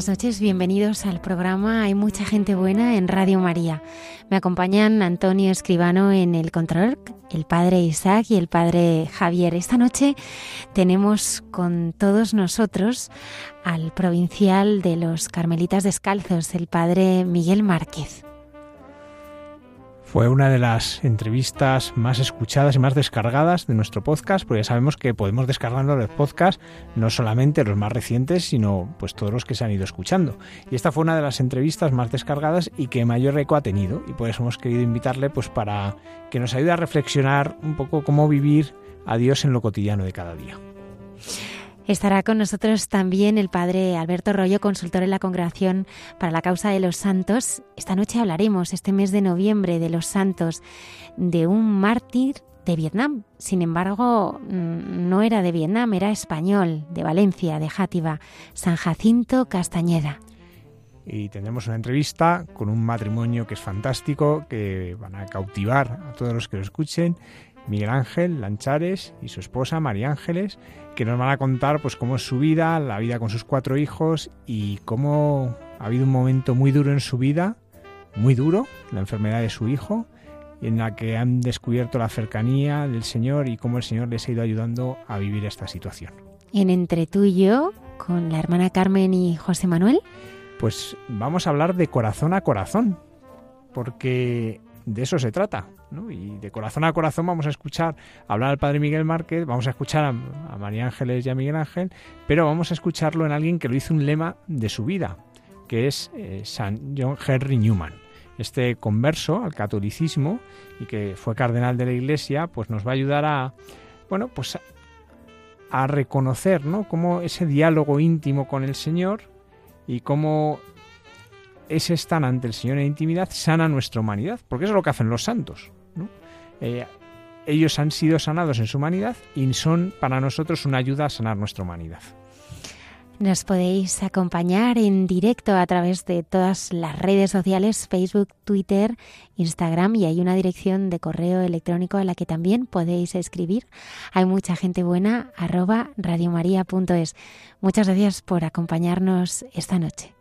Buenas noches, bienvenidos al programa Hay mucha gente buena en Radio María. Me acompañan Antonio Escribano en el control, el padre Isaac y el padre Javier. Esta noche tenemos con todos nosotros al provincial de los Carmelitas Descalzos, el padre Miguel Márquez. Fue una de las entrevistas más escuchadas y más descargadas de nuestro podcast, porque ya sabemos que podemos descargarnos los podcasts, no solamente los más recientes, sino pues todos los que se han ido escuchando. Y esta fue una de las entrevistas más descargadas y que mayor eco ha tenido, y por eso hemos querido invitarle pues para que nos ayude a reflexionar un poco cómo vivir a Dios en lo cotidiano de cada día. Estará con nosotros también el padre Alberto Rollo, consultor en la Congregación para la Causa de los Santos. Esta noche hablaremos, este mes de noviembre, de los santos, de un mártir de Vietnam. Sin embargo, mm, no era de Vietnam, era español, de Valencia, de Játiva, San Jacinto Castañeda. Y tendremos una entrevista con un matrimonio que es fantástico, que van a cautivar a todos los que lo escuchen Miguel Ángel Lanchares y su esposa María Ángeles, que nos van a contar pues cómo es su vida, la vida con sus cuatro hijos y cómo ha habido un momento muy duro en su vida, muy duro, la enfermedad de su hijo, en la que han descubierto la cercanía del Señor y cómo el Señor les ha ido ayudando a vivir esta situación. En Entre tú y yo, con la hermana Carmen y José Manuel. Pues vamos a hablar de corazón a corazón, porque de eso se trata. Y de corazón a corazón vamos a escuchar hablar al Padre Miguel Márquez, vamos a escuchar a, María Ángeles y a Miguel Ángel, pero vamos a escucharlo en alguien que lo hizo un lema de su vida, que es eh, San John Henry Newman. Este converso al catolicismo y que fue cardenal de la Iglesia, pues nos va a ayudar a, bueno, pues a, reconocer, ¿no? Cómo ese diálogo íntimo con el Señor y cómo ese estar ante el Señor en intimidad sana nuestra humanidad, porque eso es lo que hacen los santos. Eh, ellos han sido sanados en su humanidad y son para nosotros una ayuda a sanar nuestra humanidad. Nos podéis acompañar en directo a través de todas las redes sociales, Facebook, Twitter, Instagram y hay una dirección de correo electrónico a la que también podéis escribir. Hay mucha gente buena, arroba radiomaria.es. Muchas gracias por acompañarnos esta noche.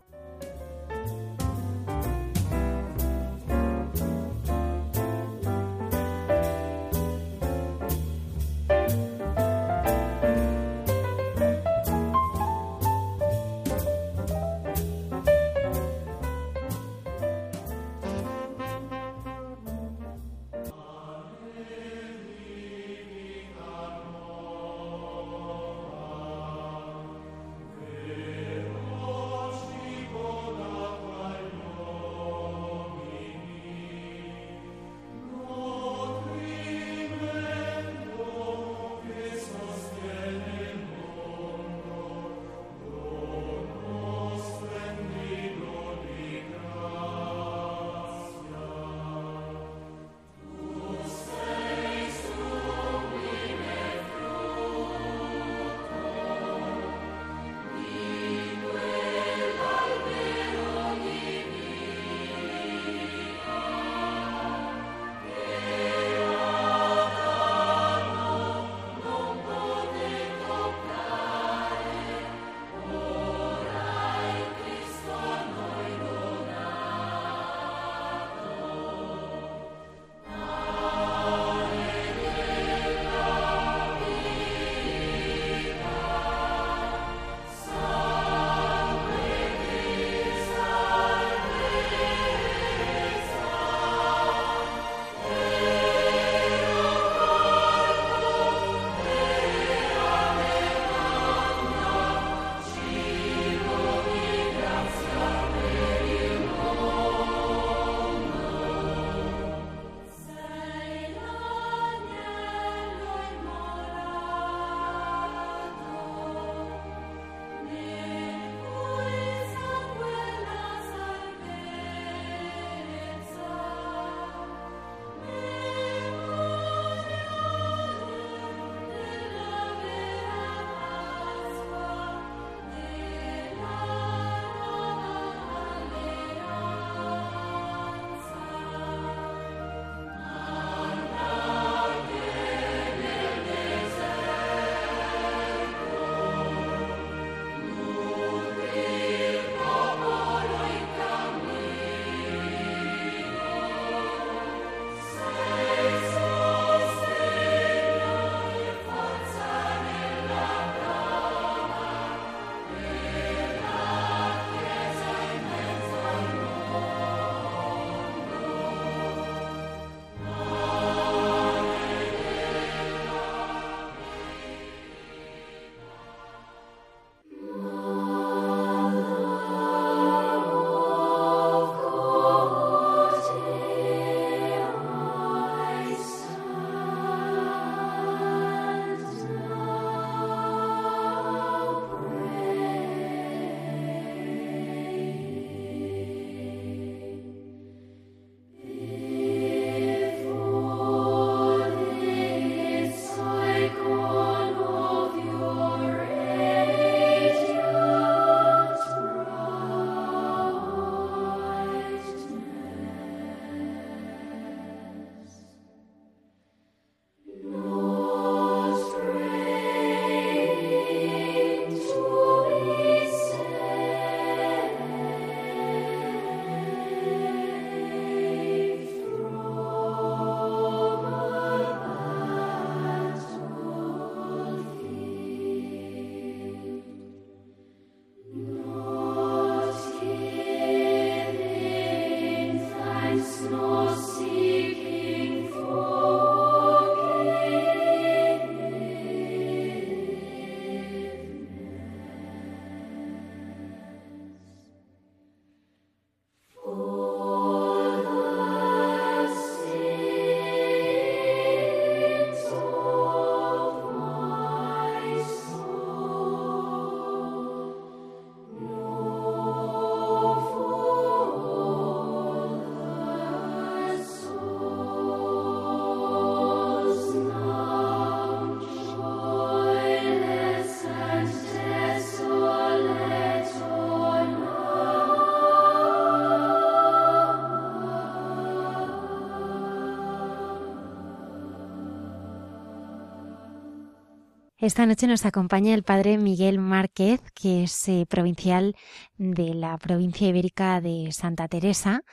Esta noche nos acompaña el padre Miguel Márquez, que es eh, provincial de la provincia ibérica de Santa Teresa.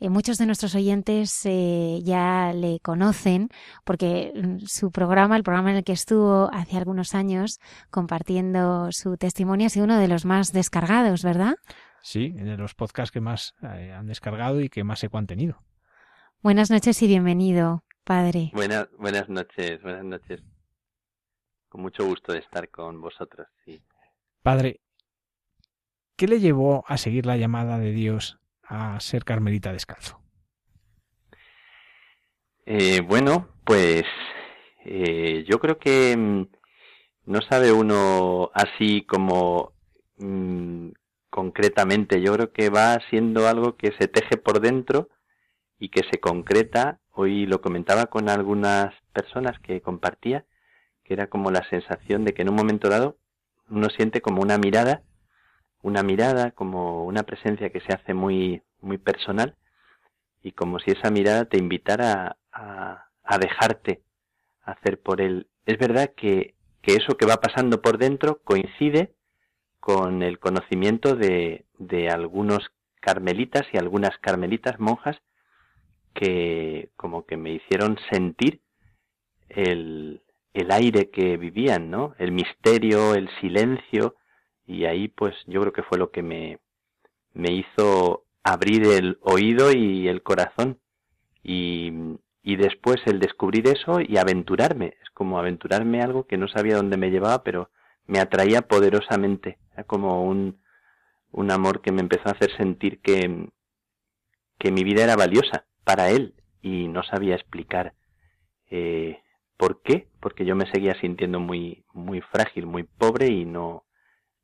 Eh, muchos de nuestros oyentes eh, ya le conocen porque mm, su programa, el programa en el que estuvo hace algunos años compartiendo su testimonio, ha sido uno de los más descargados, ¿verdad? Sí, de los podcasts que más han descargado y que más eco han tenido. Buenas noches y bienvenido, padre. Buenas, buenas noches, buenas noches con mucho gusto de estar con vosotros. Sí. Padre, ¿qué le llevó a seguir la llamada de Dios a ser carmelita descalzo? Eh, bueno, pues eh, yo creo que mm, no sabe uno así como mm, concretamente. Yo creo que va siendo algo que se teje por dentro y que se concreta. Hoy lo comentaba con algunas personas que compartía era como la sensación de que en un momento dado uno siente como una mirada, una mirada, como una presencia que se hace muy, muy personal y como si esa mirada te invitara a, a dejarte hacer por él. Es verdad que, que eso que va pasando por dentro coincide con el conocimiento de, de algunos carmelitas y algunas carmelitas monjas que como que me hicieron sentir el, el aire que vivían, ¿no? El misterio, el silencio, y ahí pues yo creo que fue lo que me, me hizo abrir el oído y el corazón. Y, y después el descubrir eso y aventurarme, es como aventurarme algo que no sabía dónde me llevaba, pero me atraía poderosamente, era como un, un amor que me empezó a hacer sentir que, que mi vida era valiosa para él y no sabía explicar eh, ¿Por qué? Porque yo me seguía sintiendo muy, muy frágil, muy pobre y no,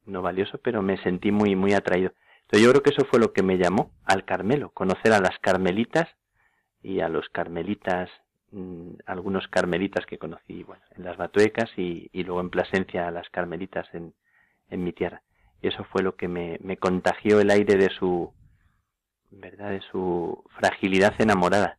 no valioso, pero me sentí muy, muy atraído. Entonces yo creo que eso fue lo que me llamó al Carmelo, conocer a las carmelitas y a los carmelitas, mm, algunos carmelitas que conocí, bueno, en las Batuecas y, y luego en Plasencia a las carmelitas en, en mi tierra. Y eso fue lo que me, me contagió el aire de su, verdad, de su fragilidad enamorada.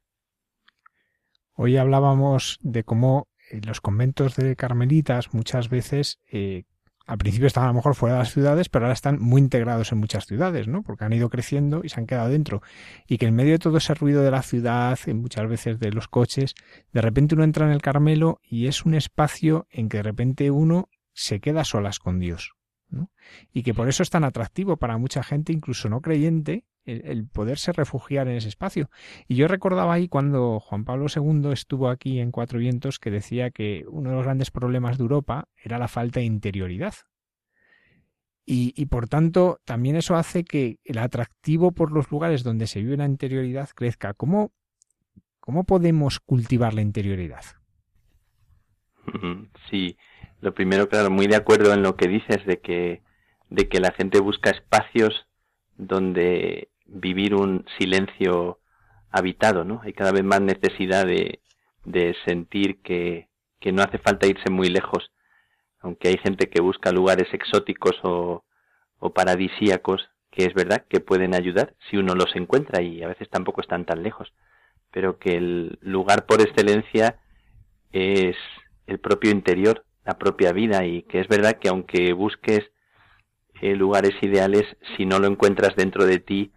Hoy hablábamos de cómo eh, los conventos de carmelitas muchas veces eh, al principio estaban a lo mejor fuera de las ciudades, pero ahora están muy integrados en muchas ciudades, ¿no? Porque han ido creciendo y se han quedado dentro. Y que en medio de todo ese ruido de la ciudad, muchas veces de los coches, de repente uno entra en el Carmelo y es un espacio en que de repente uno se queda solas con Dios. ¿no? Y que por eso es tan atractivo para mucha gente, incluso no creyente, el, poderse refugiar en ese espacio. Y yo recordaba ahí cuando Juan Pablo II estuvo aquí en Cuatro Vientos que decía que uno de los grandes problemas de Europa era la falta de interioridad. Y, y, por tanto, también eso hace que el atractivo por los lugares donde se vive la interioridad crezca. ¿Cómo, cómo podemos cultivar la interioridad? Sí, lo primero, claro, muy de acuerdo en lo que dices de que, de que la gente busca espacios donde vivir un silencio habitado, ¿no? Hay cada vez más necesidad de, sentir que, que no hace falta irse muy lejos, aunque hay gente que busca lugares exóticos o, o paradisíacos, que es verdad que pueden ayudar si uno los encuentra y a veces tampoco están tan lejos, pero que el lugar por excelencia es el propio interior, la propia vida y que es verdad que aunque busques eh, lugares ideales, si no lo encuentras dentro de ti,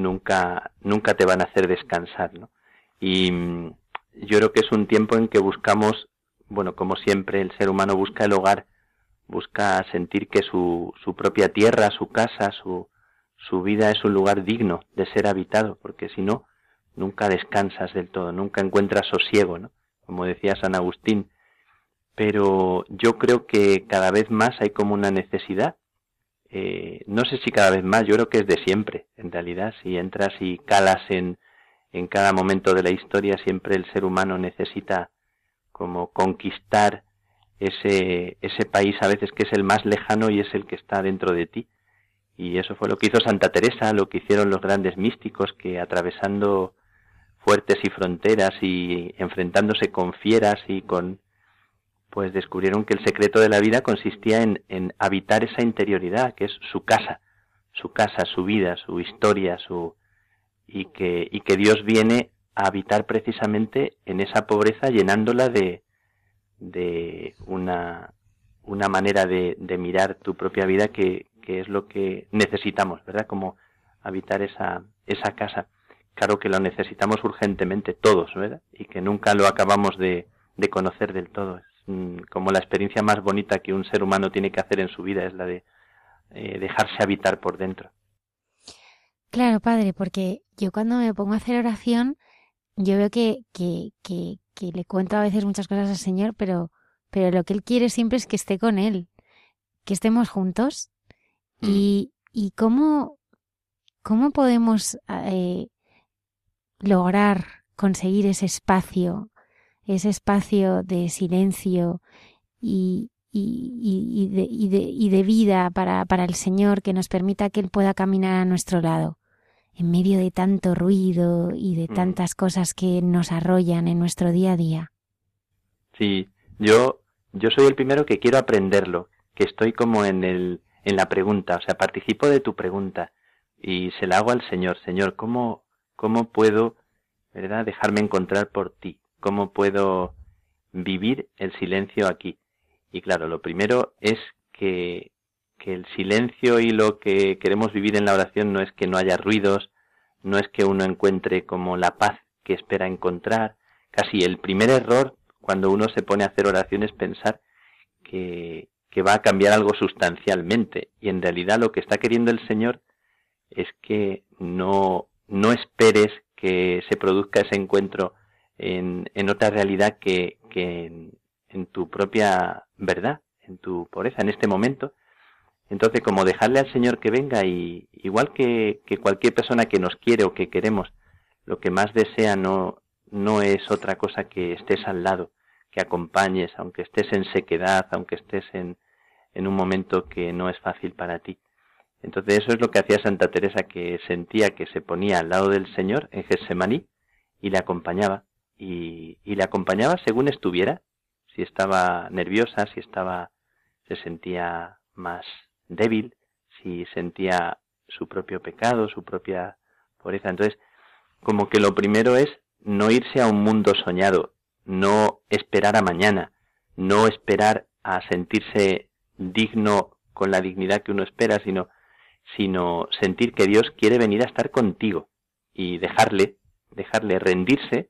nunca, nunca te van a hacer descansar, ¿no? Y mm, yo creo que es un tiempo en que buscamos, bueno, como siempre, el ser humano busca el hogar, busca sentir que su, su propia tierra, su casa, su, su vida es un lugar digno de ser habitado, porque si no, nunca descansas del todo, nunca encuentras sosiego, ¿no? Como decía San Agustín. Pero yo creo que cada vez más hay como una necesidad eh, no sé si cada vez más, yo creo que es de siempre, en realidad, si entras y calas en, en cada momento de la historia, siempre el ser humano necesita como conquistar ese, ese país a veces que es el más lejano y es el que está dentro de ti. Y eso fue lo que hizo Santa Teresa, lo que hicieron los grandes místicos que atravesando fuertes y fronteras y enfrentándose con fieras y con pues descubrieron que el secreto de la vida consistía en, en habitar esa interioridad, que es su casa, su casa, su vida, su historia, su y que, y que Dios viene a habitar precisamente en esa pobreza llenándola de, de una una manera de, de mirar tu propia vida que, que, es lo que necesitamos, ¿verdad? Como habitar esa, esa casa. Claro que lo necesitamos urgentemente todos, ¿verdad? Y que nunca lo acabamos de, de conocer del todo. Mm, como la experiencia más bonita que un ser humano tiene que hacer en su vida, es la de eh, dejarse habitar por dentro. Claro, padre, porque yo cuando me pongo a hacer oración, yo veo que, que, que, que le cuento a veces muchas cosas al Señor, pero, pero lo que Él quiere siempre es que esté con Él, que estemos juntos. Mm. Y, y cómo, cómo podemos eh, lograr conseguir ese espacio, ese espacio de silencio y, y, y, de, y, de, y de vida para, para el Señor que nos permita que Él pueda caminar a nuestro lado en medio de tanto ruido y de mm. tantas cosas que nos arrollan en nuestro día a día. Sí, yo, yo soy el primero que quiero aprenderlo, que estoy como en el, en la pregunta, o sea, participo de tu pregunta y se la hago al Señor, Señor, ¿cómo, cómo puedo, verdad, dejarme encontrar por ti? ¿Cómo puedo vivir el silencio aquí? Y claro, lo primero es que, que el silencio y lo que queremos vivir en la oración no es que no haya ruidos, no es que uno encuentre como la paz que espera encontrar. Casi el primer error cuando uno se pone a hacer oración es pensar que, que va a cambiar algo sustancialmente. Y en realidad lo que está queriendo el Señor es que no, no esperes que se produzca ese encuentro en, en otra realidad que, que en, en tu propia verdad, en tu pobreza, en este momento, entonces, como dejarle al Señor que venga y igual que, que, cualquier persona que nos quiere o que queremos, lo que más desea no, no es otra cosa que estés al lado, que acompañes, aunque estés en sequedad, aunque estés en, en un momento que no es fácil para ti. Entonces eso es lo que hacía Santa Teresa, que sentía que se ponía al lado del Señor en Getsemaní y le acompañaba. Y, y le acompañaba según estuviera, si estaba nerviosa, si estaba, se sentía más débil, si sentía su propio pecado, su propia pobreza. Entonces, como que lo primero es no irse a un mundo soñado, no esperar a mañana, no esperar a sentirse digno con la dignidad que uno espera, sino, sino sentir que Dios quiere venir a estar contigo y dejarle, dejarle rendirse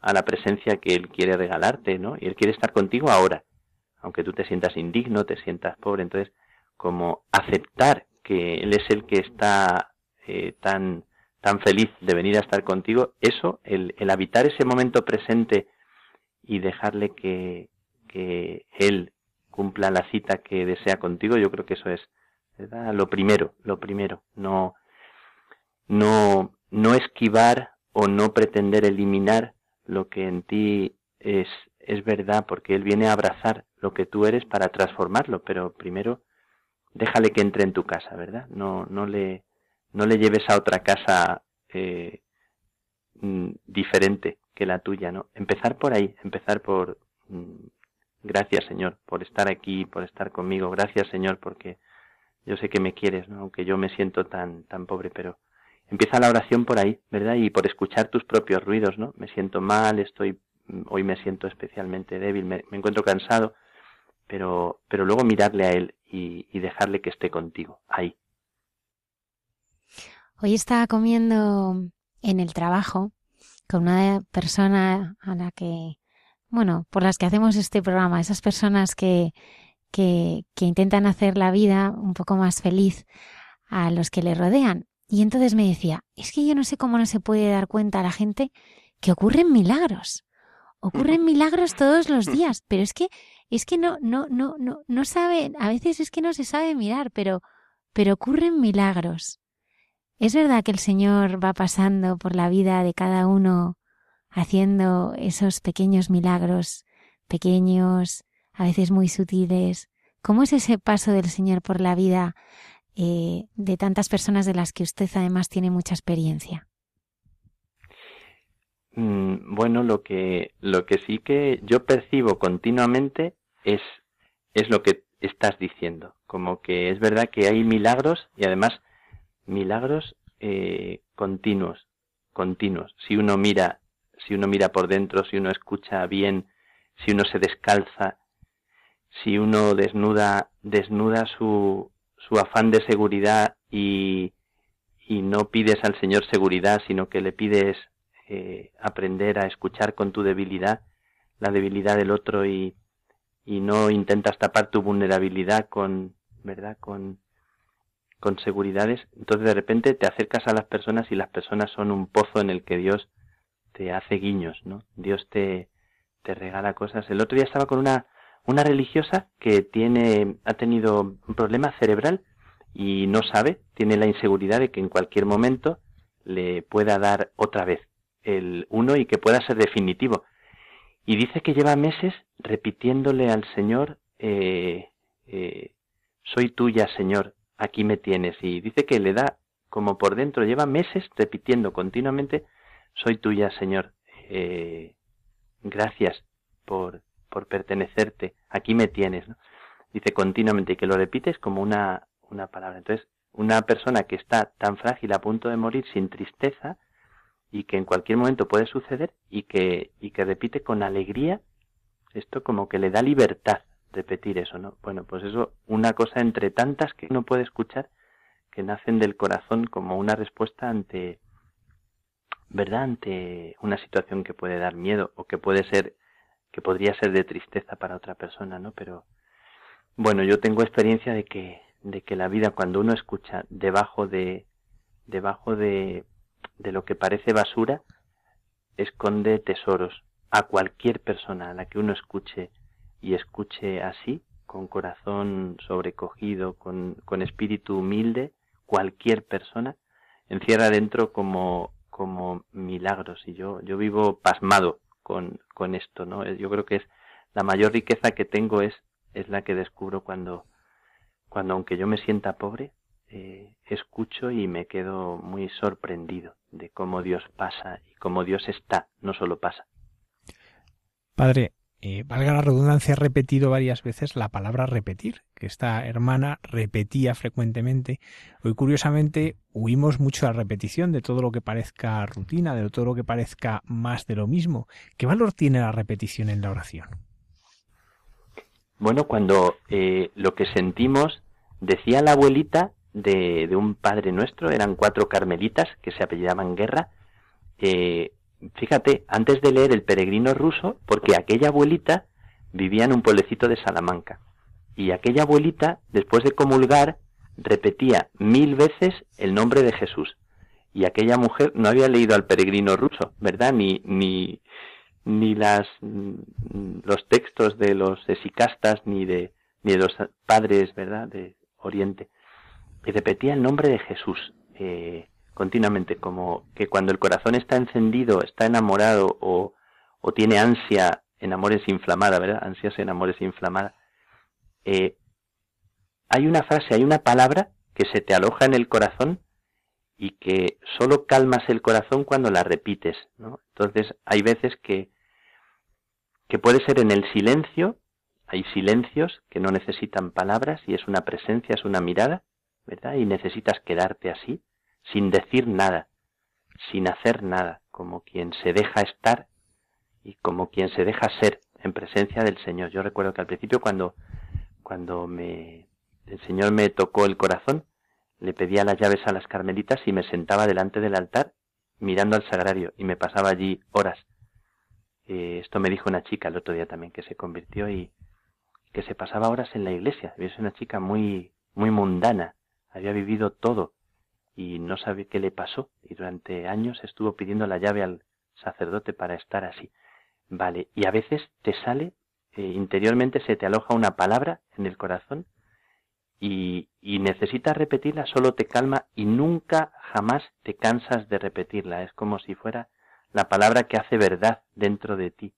a la presencia que Él quiere regalarte, ¿no? Y Él quiere estar contigo ahora, aunque tú te sientas indigno, te sientas pobre. Entonces, como aceptar que Él es el que está eh, tan, tan feliz de venir a estar contigo, eso, el, el habitar ese momento presente y dejarle que, que Él cumpla la cita que desea contigo, yo creo que eso es ¿verdad? lo primero, lo primero, no, no, no esquivar o no pretender eliminar lo que en ti es, es verdad, porque Él viene a abrazar lo que tú eres para transformarlo, pero primero déjale que entre en tu casa, ¿verdad? No, no le, no le lleves a otra casa eh, mm, diferente que la tuya, ¿no? Empezar por ahí, empezar por mm, gracias Señor por estar aquí, por estar conmigo, gracias Señor porque yo sé que me quieres, ¿no? Aunque yo me siento tan, tan pobre, pero empieza la oración por ahí, ¿verdad? Y por escuchar tus propios ruidos, ¿no? Me siento mal, estoy, mm, hoy me siento especialmente débil, me, encuentro cansado, pero, pero luego mirarle a Él y, dejarle que esté contigo ahí. Hoy estaba comiendo en el trabajo con una persona a la que, bueno, por las que hacemos este programa, esas personas que, que, que intentan hacer la vida un poco más feliz a los que le rodean. Y entonces me decía, es que yo no sé cómo no se puede dar cuenta a la gente que ocurren milagros. Ocurren milagros todos los días, pero es que es que no, no, no, no, no sabe, a veces es que no se sabe mirar, pero, pero ocurren milagros. Es verdad que el Señor va pasando por la vida de cada uno haciendo esos pequeños milagros, pequeños, a veces muy sutiles. ¿Cómo es ese paso del Señor por la vida eh, de tantas personas de las que usted además tiene mucha experiencia? Mm, bueno, lo que, lo que sí que yo percibo continuamente es, es lo que estás diciendo. Como que es verdad que hay milagros y además milagros eh, continuos, continuos. Si uno mira, si uno mira por dentro, si uno escucha bien, si uno se descalza, si uno desnuda, desnuda su, su afán de seguridad y, y no pides al Señor seguridad, sino que le pides eh, aprender a escuchar con tu debilidad, la debilidad del otro y, y no intentas tapar tu vulnerabilidad con, ¿verdad? Con, con seguridades, entonces de repente te acercas a las personas y las personas son un pozo en el que Dios te hace guiños, ¿no? Dios te, te regala cosas. El otro día estaba con una, una religiosa que tiene, ha tenido un problema cerebral y no sabe, tiene la inseguridad de que en cualquier momento le pueda dar otra vez el uno y que pueda ser definitivo. Y dice que lleva meses repitiéndole al Señor, eh, eh, soy tuya, Señor, aquí me tienes. Y dice que le da como por dentro, lleva meses repitiendo continuamente, soy tuya, Señor, eh, gracias por, por pertenecerte, aquí me tienes. Dice continuamente que lo repites como una, una palabra. Entonces, una persona que está tan frágil a punto de morir sin tristeza y que en cualquier momento puede suceder y que, y que repite con alegría, esto como que le da libertad repetir eso, ¿no? Bueno, pues eso, una cosa entre tantas que uno puede escuchar que nacen del corazón como una respuesta ante, ¿verdad? Ante una situación que puede dar miedo o que puede ser, que podría ser de tristeza para otra persona, ¿no? Pero, bueno, yo tengo experiencia de que, de que la vida cuando uno escucha debajo de, debajo de, de lo que parece basura, esconde tesoros a cualquier persona a la que uno escuche y escuche así, con corazón sobrecogido, con, con espíritu humilde, cualquier persona, encierra dentro como, como milagros. Y yo, yo vivo pasmado con, con esto, ¿no? Yo creo que es la mayor riqueza que tengo es, es la que descubro cuando, cuando aunque yo me sienta pobre, eh, escucho y me quedo muy sorprendido de cómo Dios pasa y cómo Dios está, no solo pasa. Padre, eh, valga la redundancia, he repetido varias veces la palabra repetir, que esta hermana repetía frecuentemente. Hoy, curiosamente, huimos mucho a la repetición de todo lo que parezca rutina, de todo lo que parezca más de lo mismo. ¿Qué valor tiene la repetición en la oración? Bueno, cuando eh, lo que sentimos, decía la abuelita de, un padre nuestro, eran cuatro carmelitas que se apellidaban Guerra, eh, fíjate, antes de leer El peregrino ruso, porque aquella abuelita vivía en un pueblecito de Salamanca. Y aquella abuelita, después de comulgar, repetía mil veces el nombre de Jesús. Y aquella mujer no había leído al peregrino ruso, ¿verdad? Ni, ni, ni las, los textos de los esicastas, ni de, ni de los padres, ¿verdad? De Oriente. Y repetía el nombre de Jesús. Eh, continuamente, como que cuando el corazón está encendido, está enamorado o, o tiene ansia en amores inflamada, ¿verdad? Ansias en amores inflamada. Eh, hay una frase, hay una palabra que se te aloja en el corazón y que solo calmas el corazón cuando la repites, ¿no? Entonces hay veces que, que puede ser en el silencio, hay silencios que no necesitan palabras y es una presencia, es una mirada, ¿verdad? Y necesitas quedarte así sin decir nada, sin hacer nada, como quien se deja estar y como quien se deja ser en presencia del Señor. Yo recuerdo que al principio cuando, cuando me, el Señor me tocó el corazón, le pedía las llaves a las carmelitas y me sentaba delante del altar mirando al sagrario y me pasaba allí horas. Eh, esto me dijo una chica el otro día también que se convirtió y que se pasaba horas en la iglesia. Es una chica muy, muy mundana, había vivido todo y no sabe qué le pasó y durante años estuvo pidiendo la llave al sacerdote para estar así. Vale, y a veces te sale, eh, interiormente se te aloja una palabra en el corazón y, y necesitas repetirla, solo te calma y nunca jamás te cansas de repetirla. Es como si fuera la palabra que hace verdad dentro de ti,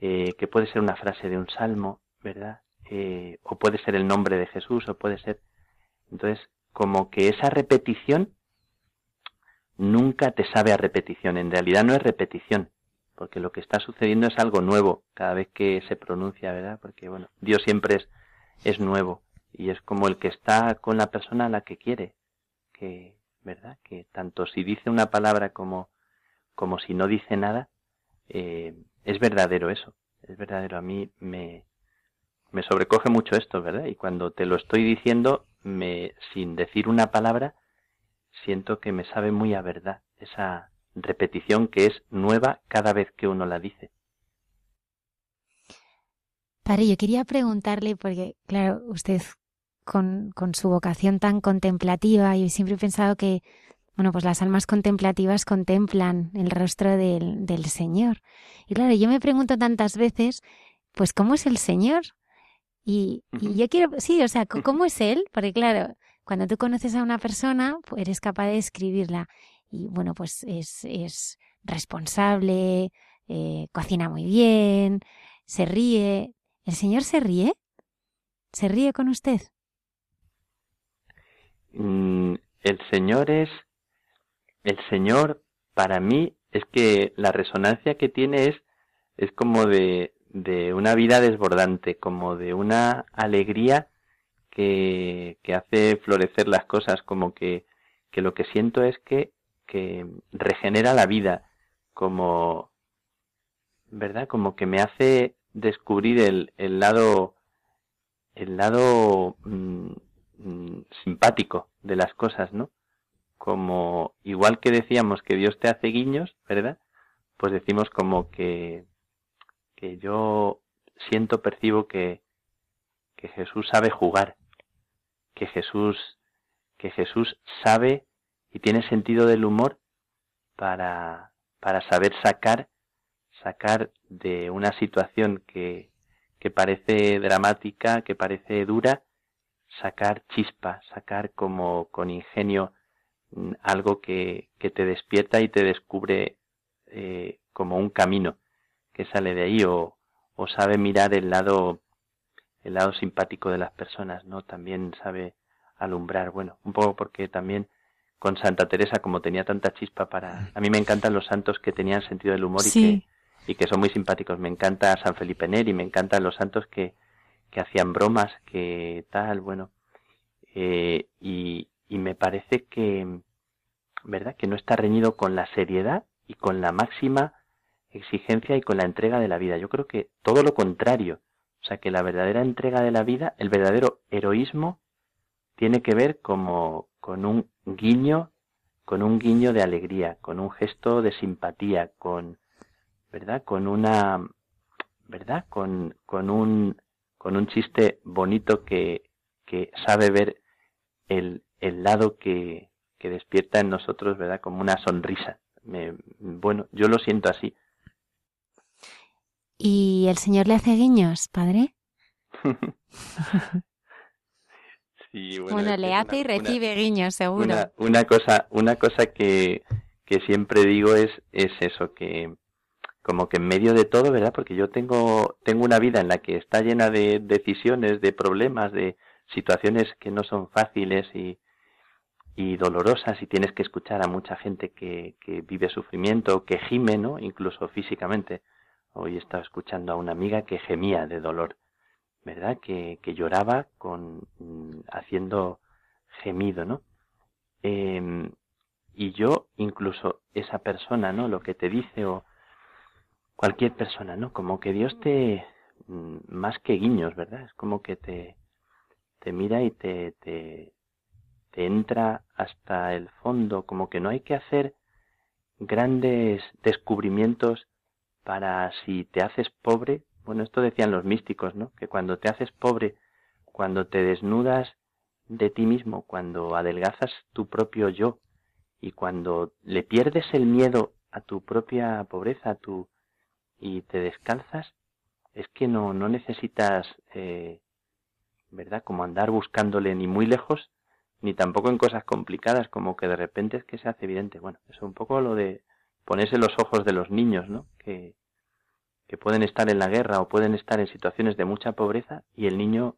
eh, que puede ser una frase de un salmo, ¿verdad? Eh, o puede ser el nombre de Jesús, o puede ser... Entonces, como que esa repetición nunca te sabe a repetición. En realidad no es repetición, porque lo que está sucediendo es algo nuevo cada vez que se pronuncia, ¿verdad? Porque, bueno, Dios siempre es, es nuevo y es como el que está con la persona a la que quiere, que, ¿verdad? Que tanto si dice una palabra como, como si no dice nada, eh, es verdadero eso, es verdadero. A mí me, me sobrecoge mucho esto, ¿verdad? Y cuando te lo estoy diciendo, me, sin decir una palabra, siento que me sabe muy a verdad esa repetición que es nueva cada vez que uno la dice. Padre, yo quería preguntarle, porque claro, usted con, con su vocación tan contemplativa, yo siempre he pensado que, bueno, pues las almas contemplativas contemplan el rostro del, del Señor. Y claro, yo me pregunto tantas veces, pues, ¿cómo es el Señor? Y, y yo quiero, sí, o sea, ¿cómo es Él? Porque claro, cuando tú conoces a una persona, pues eres capaz de describirla. Y bueno, pues es, es responsable, eh, cocina muy bien, se ríe, ¿El Señor se ríe? ¿Se ríe con usted? Mm, el Señor es... El Señor, para mí, es que la resonancia que tiene es, es como de, de una vida desbordante, como de una alegría que, que hace florecer las cosas, como que, que lo que siento es que, que regenera la vida, como, ¿verdad? Como que me hace descubrir el, el lado el lado mm, mm, simpático de las cosas, ¿no? Como igual que decíamos que Dios te hace guiños, ¿verdad? Pues decimos como que que yo siento, percibo que que Jesús sabe jugar, que Jesús que Jesús sabe y tiene sentido del humor para para saber sacar sacar de una situación que, que parece dramática, que parece dura, sacar chispa, sacar como con ingenio mm, algo que, que te despierta y te descubre eh, como un camino que sale de ahí o, o sabe mirar el lado el lado simpático de las personas, ¿no? También sabe alumbrar, bueno, un poco porque también con Santa Teresa, como tenía tanta chispa para... A mí me encantan los santos que tenían sentido del humor y que y que son muy simpáticos. Me encanta San Felipe Neri, me encantan los santos que, que hacían bromas, que tal, bueno. Eh, y, y me parece que, ¿verdad? Que no está reñido con la seriedad y con la máxima exigencia y con la entrega de la vida. Yo creo que todo lo contrario. O sea, que la verdadera entrega de la vida, el verdadero heroísmo, tiene que ver como con un guiño, con un guiño de alegría, con un gesto de simpatía, con, ¿verdad? Con una, ¿verdad? Con, con un, con un chiste bonito que, que sabe ver el, el lado que, que despierta en nosotros, ¿verdad? Como una sonrisa. Me, bueno, yo lo siento así. ¿Y el Señor le hace guiños, padre? sí, bueno, le hace y recibe guiños, seguro. Una, una, cosa, una cosa que, que siempre digo es, es eso, que, como que en medio de todo, ¿verdad? Porque yo tengo, tengo una vida en la que está llena de decisiones, de problemas, de situaciones que no son fáciles y, y dolorosas y tienes que escuchar a mucha gente que, que vive sufrimiento, que gime, ¿no? Incluso físicamente. Hoy he estado escuchando a una amiga que gemía de dolor, ¿verdad? Que, que lloraba con, mm, haciendo gemido, ¿no? Eh, y yo, incluso esa persona, ¿no? Lo que te dice o, cualquier persona, ¿no? Como que Dios te, mm, más que guiños, ¿verdad? Es como que te, te mira y te, te, te entra hasta el fondo, como que no hay que hacer grandes descubrimientos para si te haces pobre, bueno, esto decían los místicos, ¿no? Que cuando te haces pobre, cuando te desnudas de ti mismo, cuando adelgazas tu propio yo y cuando le pierdes el miedo a tu propia pobreza, a tu, y te descalzas, es que no, no necesitas, eh, ¿verdad? Como andar buscándole ni muy lejos, ni tampoco en cosas complicadas, como que de repente es que se hace evidente. Bueno, eso es un poco lo de ponerse los ojos de los niños, ¿no? Que, que pueden estar en la guerra o pueden estar en situaciones de mucha pobreza y el niño,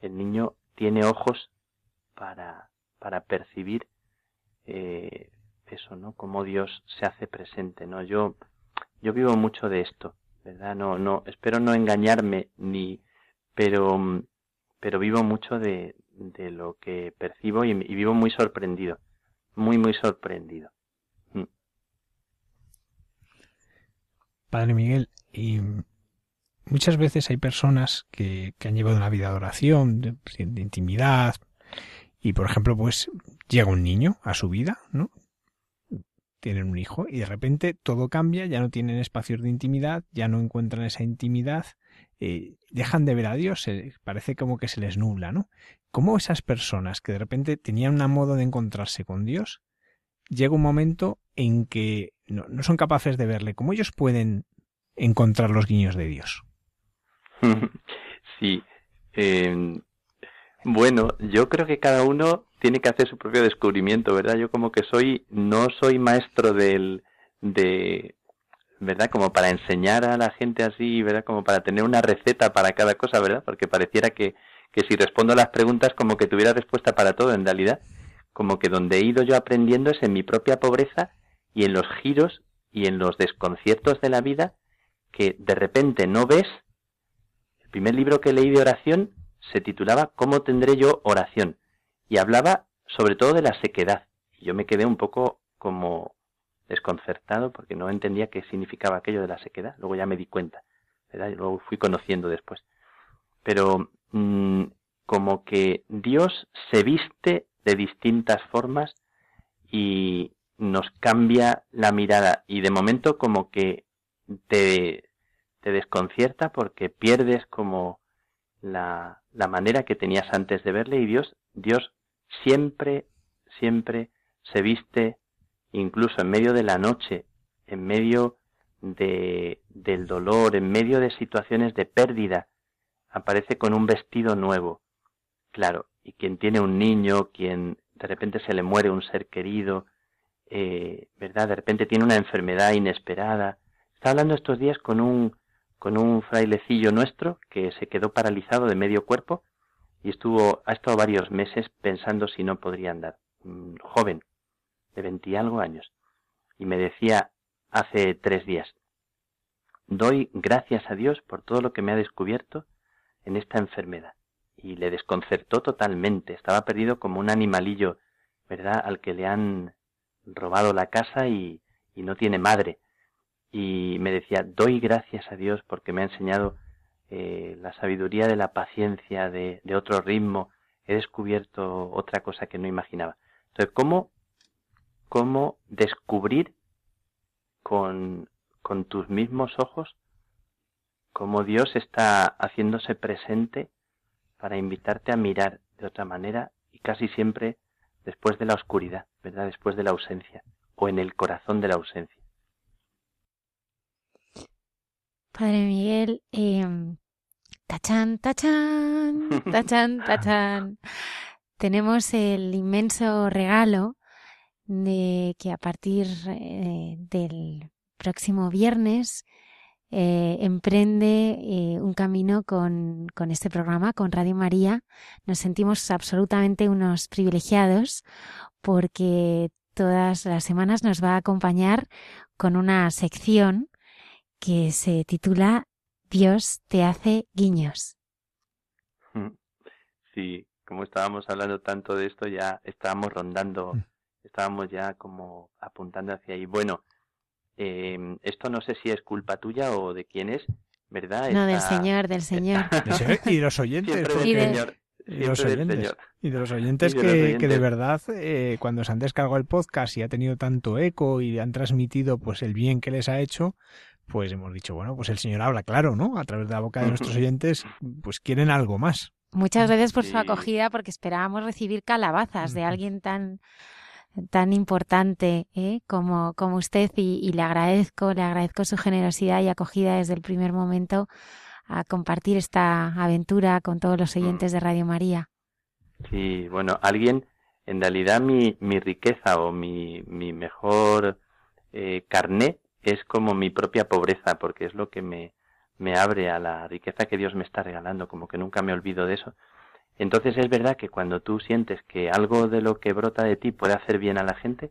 el niño tiene ojos para, para percibir eh, eso, ¿no? Como Dios se hace presente, ¿no? Yo, yo vivo mucho de esto, ¿verdad? No, no, espero no engañarme ni, pero, pero vivo mucho de, de lo que percibo y, vivo muy sorprendido, muy, muy sorprendido. Mm. Padre Miguel, y muchas veces hay personas que, que han llevado una vida de oración, de, intimidad, y por ejemplo, pues llega un niño a su vida, ¿no? Tienen un hijo y de repente todo cambia, ya no tienen espacios de intimidad, ya no encuentran esa intimidad, eh, dejan de ver a Dios, parece como que se les nubla, ¿no? ¿Cómo esas personas que de repente tenían un modo de encontrarse con Dios, llega un momento en que no, son capaces de verle? ¿Cómo ellos pueden encontrar los guiños de Dios? Sí. Eh, bueno, yo creo que cada uno tiene que hacer su propio descubrimiento, ¿verdad? Yo como que soy, no soy maestro del, de, ¿verdad? Como para enseñar a la gente así, ¿verdad? Como para tener una receta para cada cosa, ¿verdad? Porque pareciera que, que si respondo a las preguntas como que tuviera respuesta para todo, en realidad, como que donde he ido yo aprendiendo es en mi propia pobreza y en los giros y en los desconciertos de la vida que de repente no ves. El primer libro que leí de oración se titulaba ¿Cómo tendré yo oración? y hablaba sobre todo de la sequedad. Y yo me quedé un poco como desconcertado porque no entendía qué significaba aquello de la sequedad. Luego ya me di cuenta, ¿verdad? Luego fui conociendo después. Pero mm, como que Dios se viste de distintas formas y nos cambia la mirada y de momento como que te, te desconcierta porque pierdes como la, la manera que tenías antes de verle y Dios, Dios siempre, siempre se viste incluso en medio de la noche, en medio de, del dolor, en medio de situaciones de pérdida, aparece con un vestido nuevo. Claro, y quien tiene un niño, quien de repente se le muere un ser querido, eh, ¿verdad? De repente tiene una enfermedad inesperada. Está hablando estos días con un con un frailecillo nuestro que se quedó paralizado de medio cuerpo y estuvo, ha estado varios meses pensando si no podría andar. joven, de veinti algo años. Y me decía hace tres días, doy gracias a Dios por todo lo que me ha descubierto en esta enfermedad. Y le desconcertó totalmente, estaba perdido como un animalillo, ¿verdad?, al que le han robado la casa y, y no tiene madre y me decía, doy gracias a Dios porque me ha enseñado eh, la sabiduría de la paciencia, de, de, otro ritmo, he descubierto otra cosa que no imaginaba. Entonces, ¿cómo, cómo descubrir con, con tus mismos ojos cómo Dios está haciéndose presente para invitarte a mirar de otra manera y casi siempre después de la oscuridad, ¿verdad? Después de la ausencia o en el corazón de la ausencia. Padre Miguel, eh, tachan, tachan, tachan, tachan. Tenemos el inmenso regalo de que a partir eh, del próximo viernes eh, emprende eh, un camino con, con, este programa, con Radio María. Nos sentimos absolutamente unos privilegiados porque todas las semanas nos va a acompañar con una sección que se titula Dios te hace guiños. Sí, como estábamos hablando tanto de esto, ya estábamos rondando, mm. estábamos ya como apuntando hacia ahí. Bueno, eh, esto no sé si es culpa tuya o de quién es, ¿verdad? No, del Señor, del Señor. y de los oyentes. Y de... Y de, los oyentes, y de los oyentes, que, que de verdad, eh, cuando se han descargado el podcast y ha tenido tanto eco y han transmitido pues el bien que les ha hecho, pues hemos dicho, bueno, pues el Señor habla claro, ¿no? A través de la boca de nuestros oyentes, pues quieren algo más. Muchas gracias por su acogida, porque esperábamos recibir calabazas de alguien tan tan importante ¿eh? como, como usted y, y, le agradezco, le agradezco su generosidad y acogida desde el primer momento a compartir esta aventura con todos los oyentes de Radio María. Sí, bueno, alguien, en realidad mi, mi riqueza o mi, mi mejor eh, carné es como mi propia pobreza, porque es lo que me, me abre a la riqueza que Dios me está regalando, como que nunca me olvido de eso. Entonces es verdad que cuando tú sientes que algo de lo que brota de ti puede hacer bien a la gente,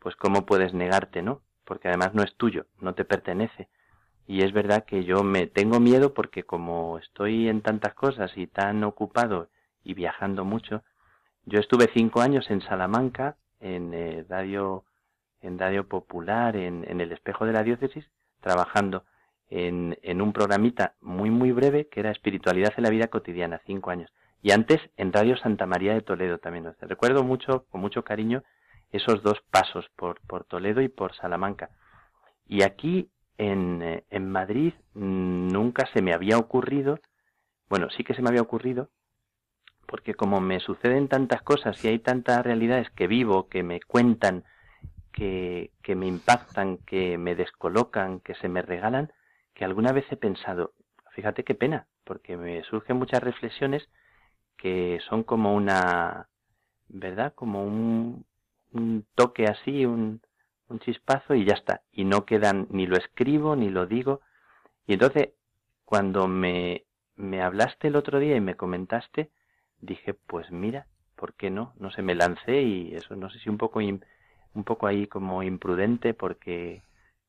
pues cómo puedes negarte, ¿no? Porque además no es tuyo, no te pertenece. Y es verdad que yo me tengo miedo porque como estoy en tantas cosas y tan ocupado y viajando mucho, yo estuve cinco años en Salamanca, en eh, Radio en Radio Popular, en, en el espejo de la diócesis, trabajando. en, en un programita muy, muy breve que era Espiritualidad en la Vida Cotidiana, cinco años. Y antes en Radio Santa María de Toledo también. Recuerdo mucho, con mucho cariño, esos dos pasos por, por Toledo y por Salamanca. Y aquí en, eh, en Madrid mm, nunca se me había ocurrido, bueno, sí que se me había ocurrido, porque como me suceden tantas cosas y hay tantas realidades que vivo, que me cuentan, que, que me impactan, que me descolocan, que se me regalan, que alguna vez he pensado, fíjate qué pena, porque me surgen muchas reflexiones que son como una, ¿verdad? Como un, un toque así, un, un chispazo y ya está. Y no quedan, ni lo escribo, ni lo digo. Y entonces, cuando me, me hablaste el otro día y me comentaste, dije, pues mira, ¿por qué no? No sé, me lancé y eso, no sé si un poco, un poco ahí como imprudente porque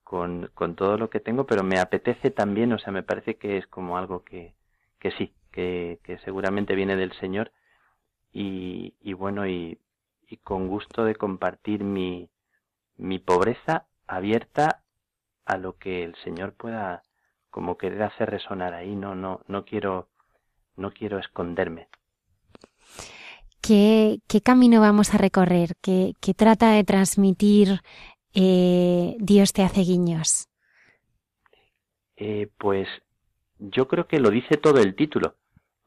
con, con todo lo que tengo, pero me apetece también, o sea, me parece que es como algo que, que sí, que, que seguramente viene del Señor y, y bueno, y, y con gusto de compartir mi, mi pobreza abierta a lo que el Señor pueda como querer hacer resonar ahí, no, no, no quiero, no quiero esconderme. ¿Qué, qué camino vamos a recorrer? ¿Qué, qué trata de transmitir eh, Dios te hace guiños? Eh, pues yo creo que lo dice todo el título.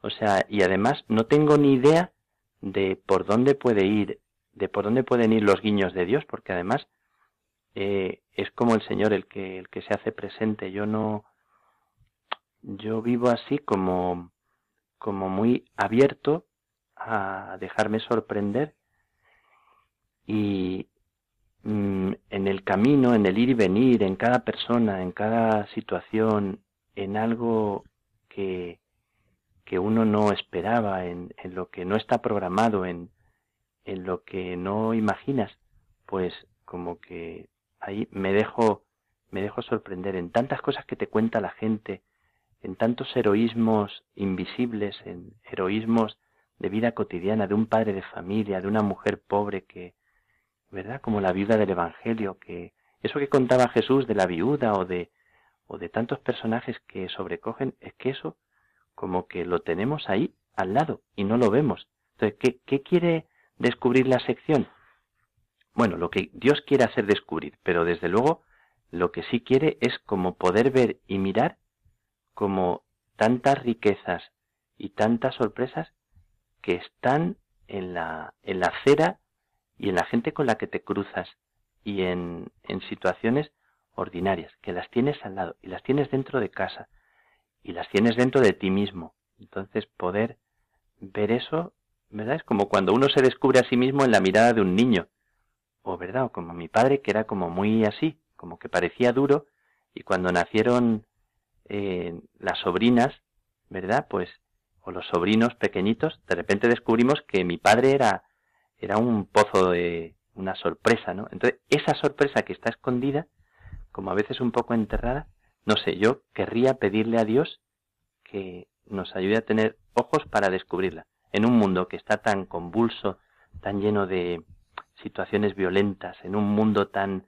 O sea, y además no tengo ni idea de por dónde puede ir, de por dónde pueden ir los guiños de Dios, porque además eh, es como el Señor el que, el que se hace presente. Yo no, yo vivo así como, como muy abierto a dejarme sorprender y mm, en el camino, en el ir y venir, en cada persona, en cada situación, en algo que, que uno no esperaba, en, en lo que no está programado, en, en lo que no imaginas, pues como que ahí me dejo, me dejo sorprender en tantas cosas que te cuenta la gente, en tantos heroísmos invisibles, en heroísmos de vida cotidiana, de un padre de familia, de una mujer pobre que, ¿verdad? Como la viuda del Evangelio, que eso que contaba Jesús de la viuda o de, o de tantos personajes que sobrecogen, es que eso como que lo tenemos ahí al lado y no lo vemos. Entonces, ¿qué, quiere descubrir la sección? bueno, lo que Dios quiere hacer descubrir, pero desde luego lo que sí quiere es como poder ver y mirar como tantas riquezas y tantas sorpresas que están en la, en la acera y en la gente con la que te cruzas y en, en situaciones ordinarias, que las tienes al lado y las tienes dentro de casa y las tienes dentro de ti mismo. Entonces poder ver eso, ¿verdad? Es como cuando uno se descubre a sí mismo en la mirada de un niño o verdad, o como mi padre, que era como muy así, como que parecía duro, y cuando nacieron eh, las sobrinas, ¿verdad? Pues, o los sobrinos pequeñitos, de repente descubrimos que mi padre era, era un pozo de una sorpresa, ¿no? Entonces, esa sorpresa que está escondida, como a veces un poco enterrada, no sé, yo querría pedirle a Dios que nos ayude a tener ojos para descubrirla. En un mundo que está tan convulso, tan lleno de, situaciones violentas, en un mundo tan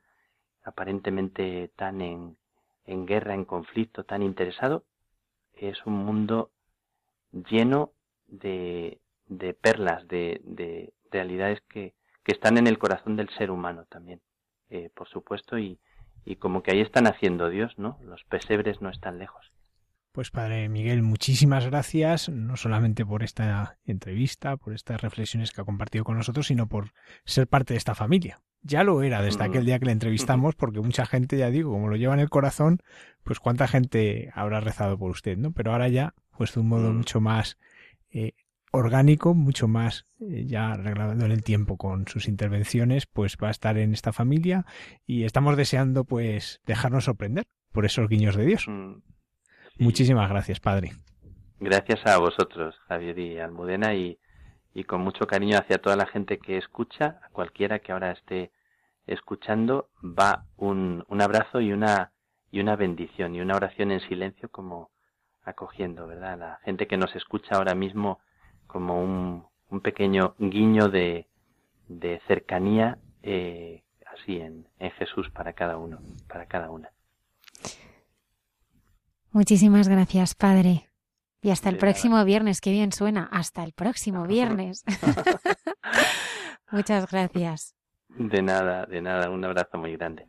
aparentemente tan en, en guerra, en conflicto, tan interesado, es un mundo lleno de, de perlas, de, de realidades que, están en el corazón del ser humano también, eh, por supuesto, y, y como que ahí están haciendo Dios, ¿no? Los pesebres no están lejos. Pues Padre Miguel, muchísimas gracias, no solamente por esta entrevista, por estas reflexiones que ha compartido con nosotros, sino por ser parte de esta familia. Ya lo era desde aquel día que le entrevistamos, porque mucha gente, ya digo, como lo lleva en el corazón, pues cuánta gente habrá rezado por usted, ¿no? Pero ahora ya, pues de un modo mucho más eh, orgánico, mucho más eh, ya arreglado en el tiempo con sus intervenciones, pues va a estar en esta familia y estamos deseando pues dejarnos sorprender por esos guiños de Dios. Muchísimas gracias, Padre. Gracias a vosotros, Javier y Almudena, y, y con mucho cariño hacia toda la gente que escucha, a cualquiera que ahora esté escuchando, va un, un abrazo y una, y una bendición y una oración en silencio como acogiendo, ¿verdad? La gente que nos escucha ahora mismo como un, un pequeño guiño de, de cercanía eh, así en, en Jesús para cada uno, para cada una. Muchísimas gracias, Padre. Y hasta el próximo viernes, qué bien suena. Hasta el próximo viernes. Muchas gracias. De nada, de nada. Un abrazo muy grande.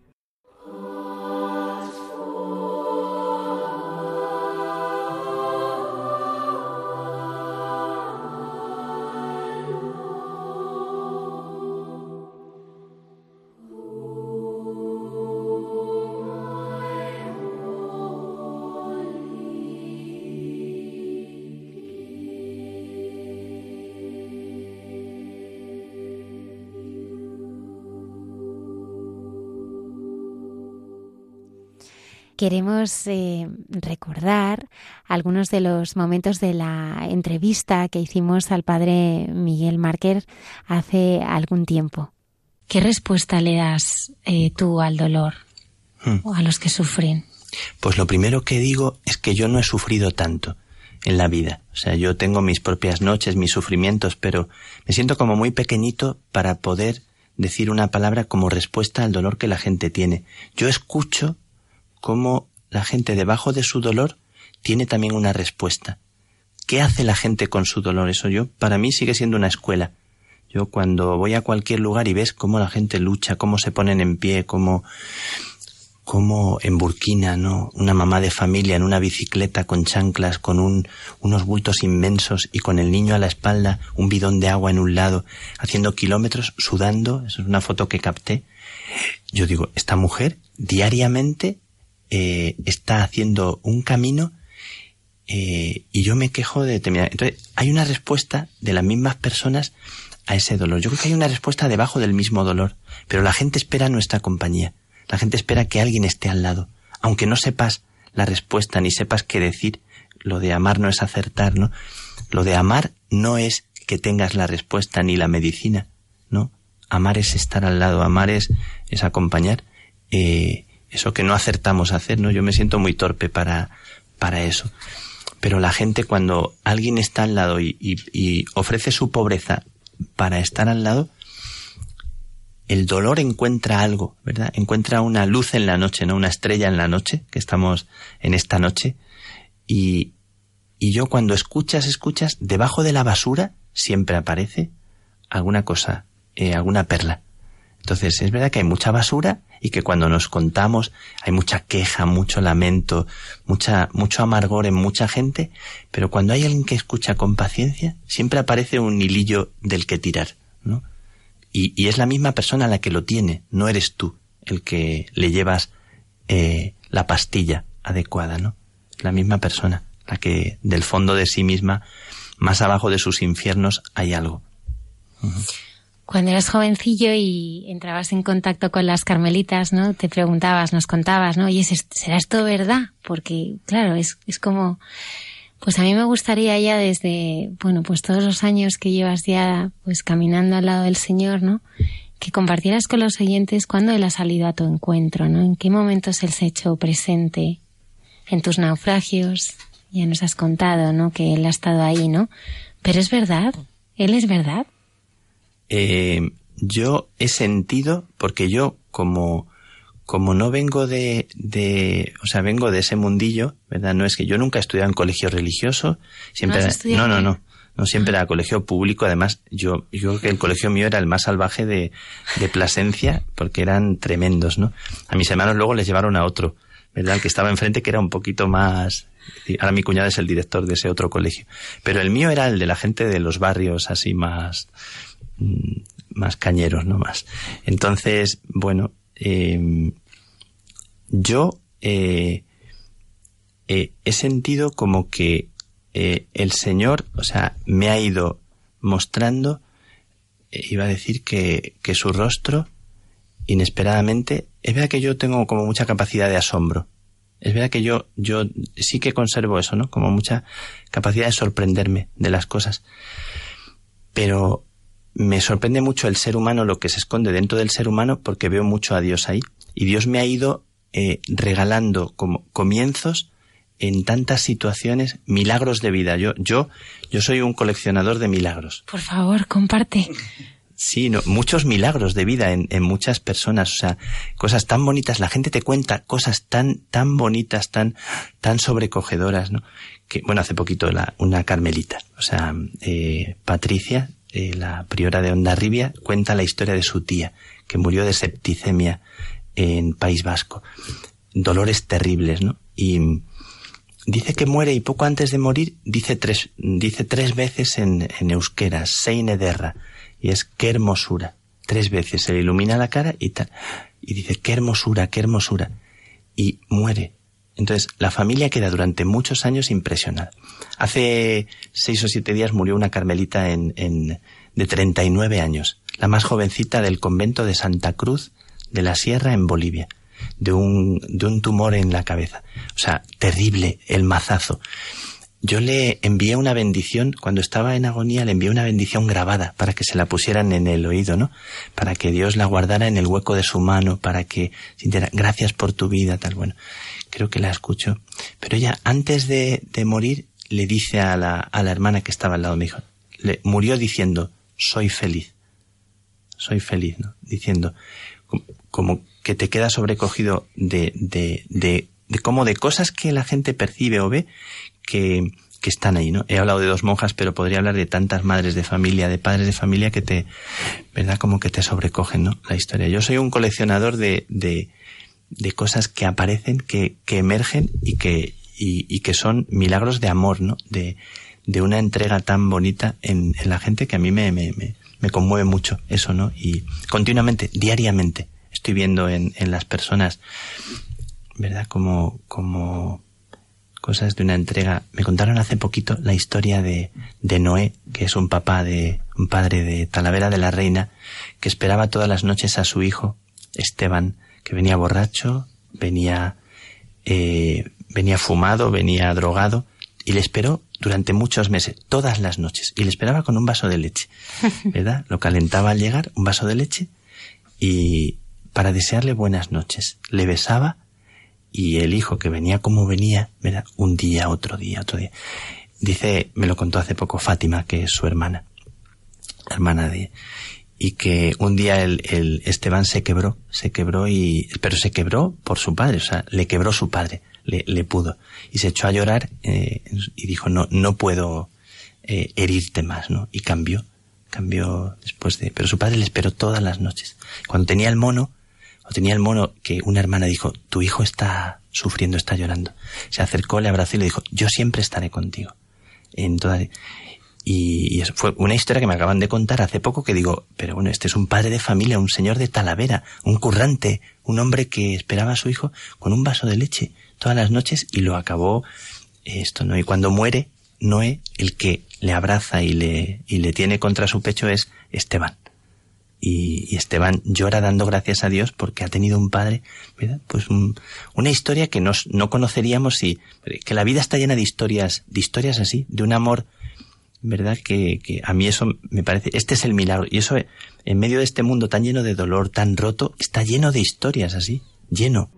Queremos eh, recordar algunos de los momentos de la entrevista que hicimos al padre Miguel Márquez hace algún tiempo. ¿Qué respuesta le das eh, tú al dolor hmm. o a los que sufren? Pues lo primero que digo es que yo no he sufrido tanto en la vida. O sea, yo tengo mis propias noches, mis sufrimientos, pero me siento como muy pequeñito para poder decir una palabra como respuesta al dolor que la gente tiene. Yo escucho cómo la gente debajo de su dolor tiene también una respuesta. ¿Qué hace la gente con su dolor? Eso yo, para mí sigue siendo una escuela. Yo cuando voy a cualquier lugar y ves cómo la gente lucha, cómo se ponen en pie, cómo, cómo en Burkina, ¿no? Una mamá de familia en una bicicleta con chanclas, con un, unos bultos inmensos y con el niño a la espalda, un bidón de agua en un lado, haciendo kilómetros, sudando, eso es una foto que capté. Yo digo, esta mujer diariamente eh, está haciendo un camino eh, y yo me quejo de determinar. Entonces, hay una respuesta de las mismas personas a ese dolor. Yo creo que hay una respuesta debajo del mismo dolor, pero la gente espera nuestra compañía. La gente espera que alguien esté al lado. Aunque no sepas la respuesta ni sepas qué decir, lo de amar no es acertar, ¿no? Lo de amar no es que tengas la respuesta ni la medicina, ¿no? Amar es estar al lado, amar es, es acompañar. Eh, eso que no acertamos a hacer, ¿no? Yo me siento muy torpe para, para eso. Pero la gente cuando alguien está al lado y, ofrece su pobreza para estar al lado, el dolor encuentra algo, ¿verdad? Encuentra una luz en la noche, ¿no? Una estrella en la noche, que estamos en esta noche. Y, y yo cuando escuchas, escuchas, debajo de la basura siempre aparece alguna cosa, eh, alguna perla. Entonces, es verdad que hay mucha basura y que cuando nos contamos hay mucha queja, mucho lamento, mucha, mucho amargor en mucha gente, pero cuando hay alguien que escucha con paciencia, siempre aparece un hilillo del que tirar, ¿no? Y, y es la misma persona la que lo tiene, no eres tú el que le llevas eh, la pastilla adecuada, ¿no? La misma persona, la que del fondo de sí misma, más abajo de sus infiernos, hay algo. Cuando eras jovencillo y entrabas en contacto con las carmelitas, ¿no? Te preguntabas, nos contabas, ¿no? Oye, ¿será esto verdad? Porque, claro, es, es como, pues a mí me gustaría ya desde, bueno, pues todos los años que llevas ya, pues caminando al lado del Señor, ¿no? Que compartieras con los oyentes cuándo Él ha salido a tu encuentro, ¿no? En qué momentos Él se ha hecho presente en tus naufragios. Ya nos has contado, ¿no? Que Él ha estado ahí, ¿no? Pero es verdad, Él es verdad. Eh, yo he sentido, porque yo como, como no vengo de, de, o sea, vengo de ese mundillo, ¿verdad? No es que yo nunca he estudiado en colegio religioso, siempre, no, no, no, no, siempre era colegio público, además yo, yo creo que el colegio mío era el más salvaje de, de Plasencia, porque eran tremendos, ¿no? A mis hermanos luego les llevaron a otro, ¿verdad? El que estaba enfrente que era un poquito más, ahora mi cuñada es el director de ese otro colegio, pero el mío era el de la gente de los barrios así más, más cañeros, no más. Entonces, bueno, em, yo eh, eh, he sentido como que eh, el Señor, o sea, me ha ido mostrando, iba a decir que, que su rostro, inesperadamente, es verdad que yo tengo como mucha capacidad de asombro. Es verdad que yo, yo sí que conservo eso, ¿no? Como mucha capacidad de sorprenderme de las cosas. Pero me sorprende mucho el ser humano, lo que se esconde dentro del ser humano, porque veo mucho a Dios ahí. Y Dios me ha ido eh, regalando como comienzos en tantas situaciones, milagros de vida. Yo, yo, yo soy un coleccionador de milagros. Por favor, comparte. Sí, no, muchos milagros de vida en, en, muchas personas, o sea, cosas tan bonitas, la gente te cuenta cosas tan, tan bonitas, tan, tan sobrecogedoras, ¿no? Que, bueno, hace poquito la, una carmelita, o sea, eh, Patricia, eh, la priora de Ondarribia, cuenta la historia de su tía, que murió de septicemia en País Vasco. Dolores terribles, ¿no? Y dice que muere y poco antes de morir dice tres, dice tres veces en, euskera, Seine Derra, y es qué hermosura. Tres veces se le ilumina la cara y. Y dice, qué hermosura, qué hermosura. Y muere. Entonces, la familia queda durante muchos años impresionada. Hace seis o siete días murió una carmelita en, en, de 39 años, la más jovencita del convento de Santa Cruz de la Sierra en Bolivia, de un, de un tumor en la cabeza. O sea, terrible el mazazo yo le envié una bendición, cuando estaba en agonía le envié una bendición grabada para que se la pusieran en el oído, ¿no? Para que Dios la guardara en el hueco de su mano, para que sintiera gracias por tu vida, tal, bueno. Creo que la escucho. Pero ella, antes de, de morir, le dice a la, a la hermana que estaba al lado, me dijo, le murió diciendo, soy feliz. Soy feliz, ¿no? Diciendo, como que te queda sobrecogido de, de, de, de cómo de cosas que la gente percibe o ve que, que están ahí, ¿no? He hablado de dos monjas, pero podría hablar de tantas madres de familia, de padres de familia que te, ¿verdad? Como que te sobrecogen, ¿no? La historia. Yo soy un coleccionador de, de, de cosas que aparecen, que, que emergen y que, y, y, que son milagros de amor, ¿no? De, de una entrega tan bonita en, en la gente que a mí me, me, me, me, conmueve mucho eso, ¿no? Y continuamente, diariamente, estoy viendo en, en las personas, ¿verdad? Como, como cosas de una entrega. Me contaron hace poquito la historia de, de Noé, que es un papá de, un padre de Talavera de la Reina, que esperaba todas las noches a su hijo, Esteban, que venía borracho, venía, eh, venía fumado, venía drogado, y le esperó durante muchos meses, todas las noches, y le esperaba con un vaso de leche, ¿verdad? Lo calentaba al llegar, un vaso de leche, y para desearle buenas noches, le besaba y el hijo que venía como venía, ¿verdad? Un día, otro día, otro día. Dice, me lo contó hace poco Fátima, que es su hermana, hermana de, y que un día el, el Esteban se quebró, se quebró y, pero se quebró por su padre, o sea, le quebró su padre, le, le pudo. Y se echó a llorar, eh, y dijo, no, no puedo eh, herirte más, ¿no? Y cambió, cambió después de, pero su padre le esperó todas las noches. Cuando tenía el mono, o tenía el mono que una hermana dijo, tu hijo está sufriendo, está llorando. Se acercó, le abrazó y le dijo, yo siempre estaré contigo. En toda... Y, y fue una historia que me acaban de contar hace poco que digo, pero bueno, este es un padre de familia, un señor de Talavera, un currante, un hombre que esperaba a su hijo con un vaso de leche todas las noches y lo acabó esto, ¿no? Y cuando muere Noé, el que le abraza y le, y le tiene contra su pecho es Esteban y, y, Esteban llora dando gracias a Dios porque ha tenido un padre, ¿verdad? Pues un, una historia que nos, no conoceríamos y que la vida está llena de historias, de historias así, de un amor, ¿verdad? Que, que a mí eso me parece, este es el milagro. Y eso, en medio de este mundo tan lleno de dolor, tan roto, está lleno de historias así, lleno.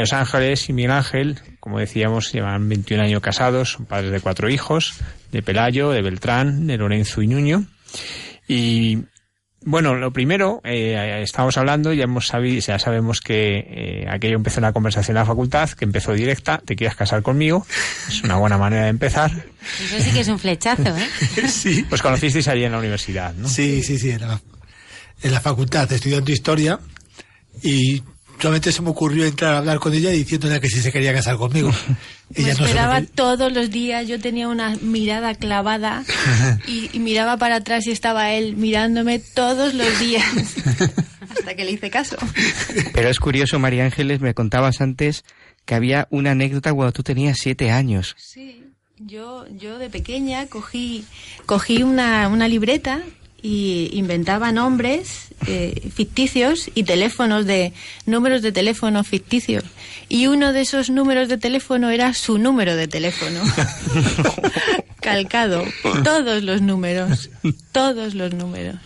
Los Ángeles y Miguel Ángel, como decíamos, llevan 21 años casados, son padres de cuatro hijos, de Pelayo, de Beltrán, de Lorenzo y Nuño. Y bueno, lo primero, eh, estamos hablando, ya hemos sabido, ya sabemos que eh, aquello empezó una conversación en la facultad, que empezó directa, te quieres casar conmigo, es una buena manera de empezar. Eso sí que es un flechazo, ¿eh? sí. Pues conocisteis allí en la universidad, ¿no? Sí, sí, sí, en la, en la facultad, estudiando historia, y solamente se me ocurrió entrar a hablar con ella diciéndole que si se quería casar conmigo. ella me esperaba todos los días, yo tenía una mirada clavada y, y, miraba para atrás y estaba él mirándome todos los días hasta que le hice caso. Pero es curioso, María Ángeles, me contabas antes que había una anécdota cuando tú tenías siete años. Sí, yo, yo de pequeña cogí, cogí una, una libreta y inventaba nombres eh, ficticios y teléfonos de números de teléfono ficticios. Y uno de esos números de teléfono era su número de teléfono. Calcado. Todos los números. Todos los números.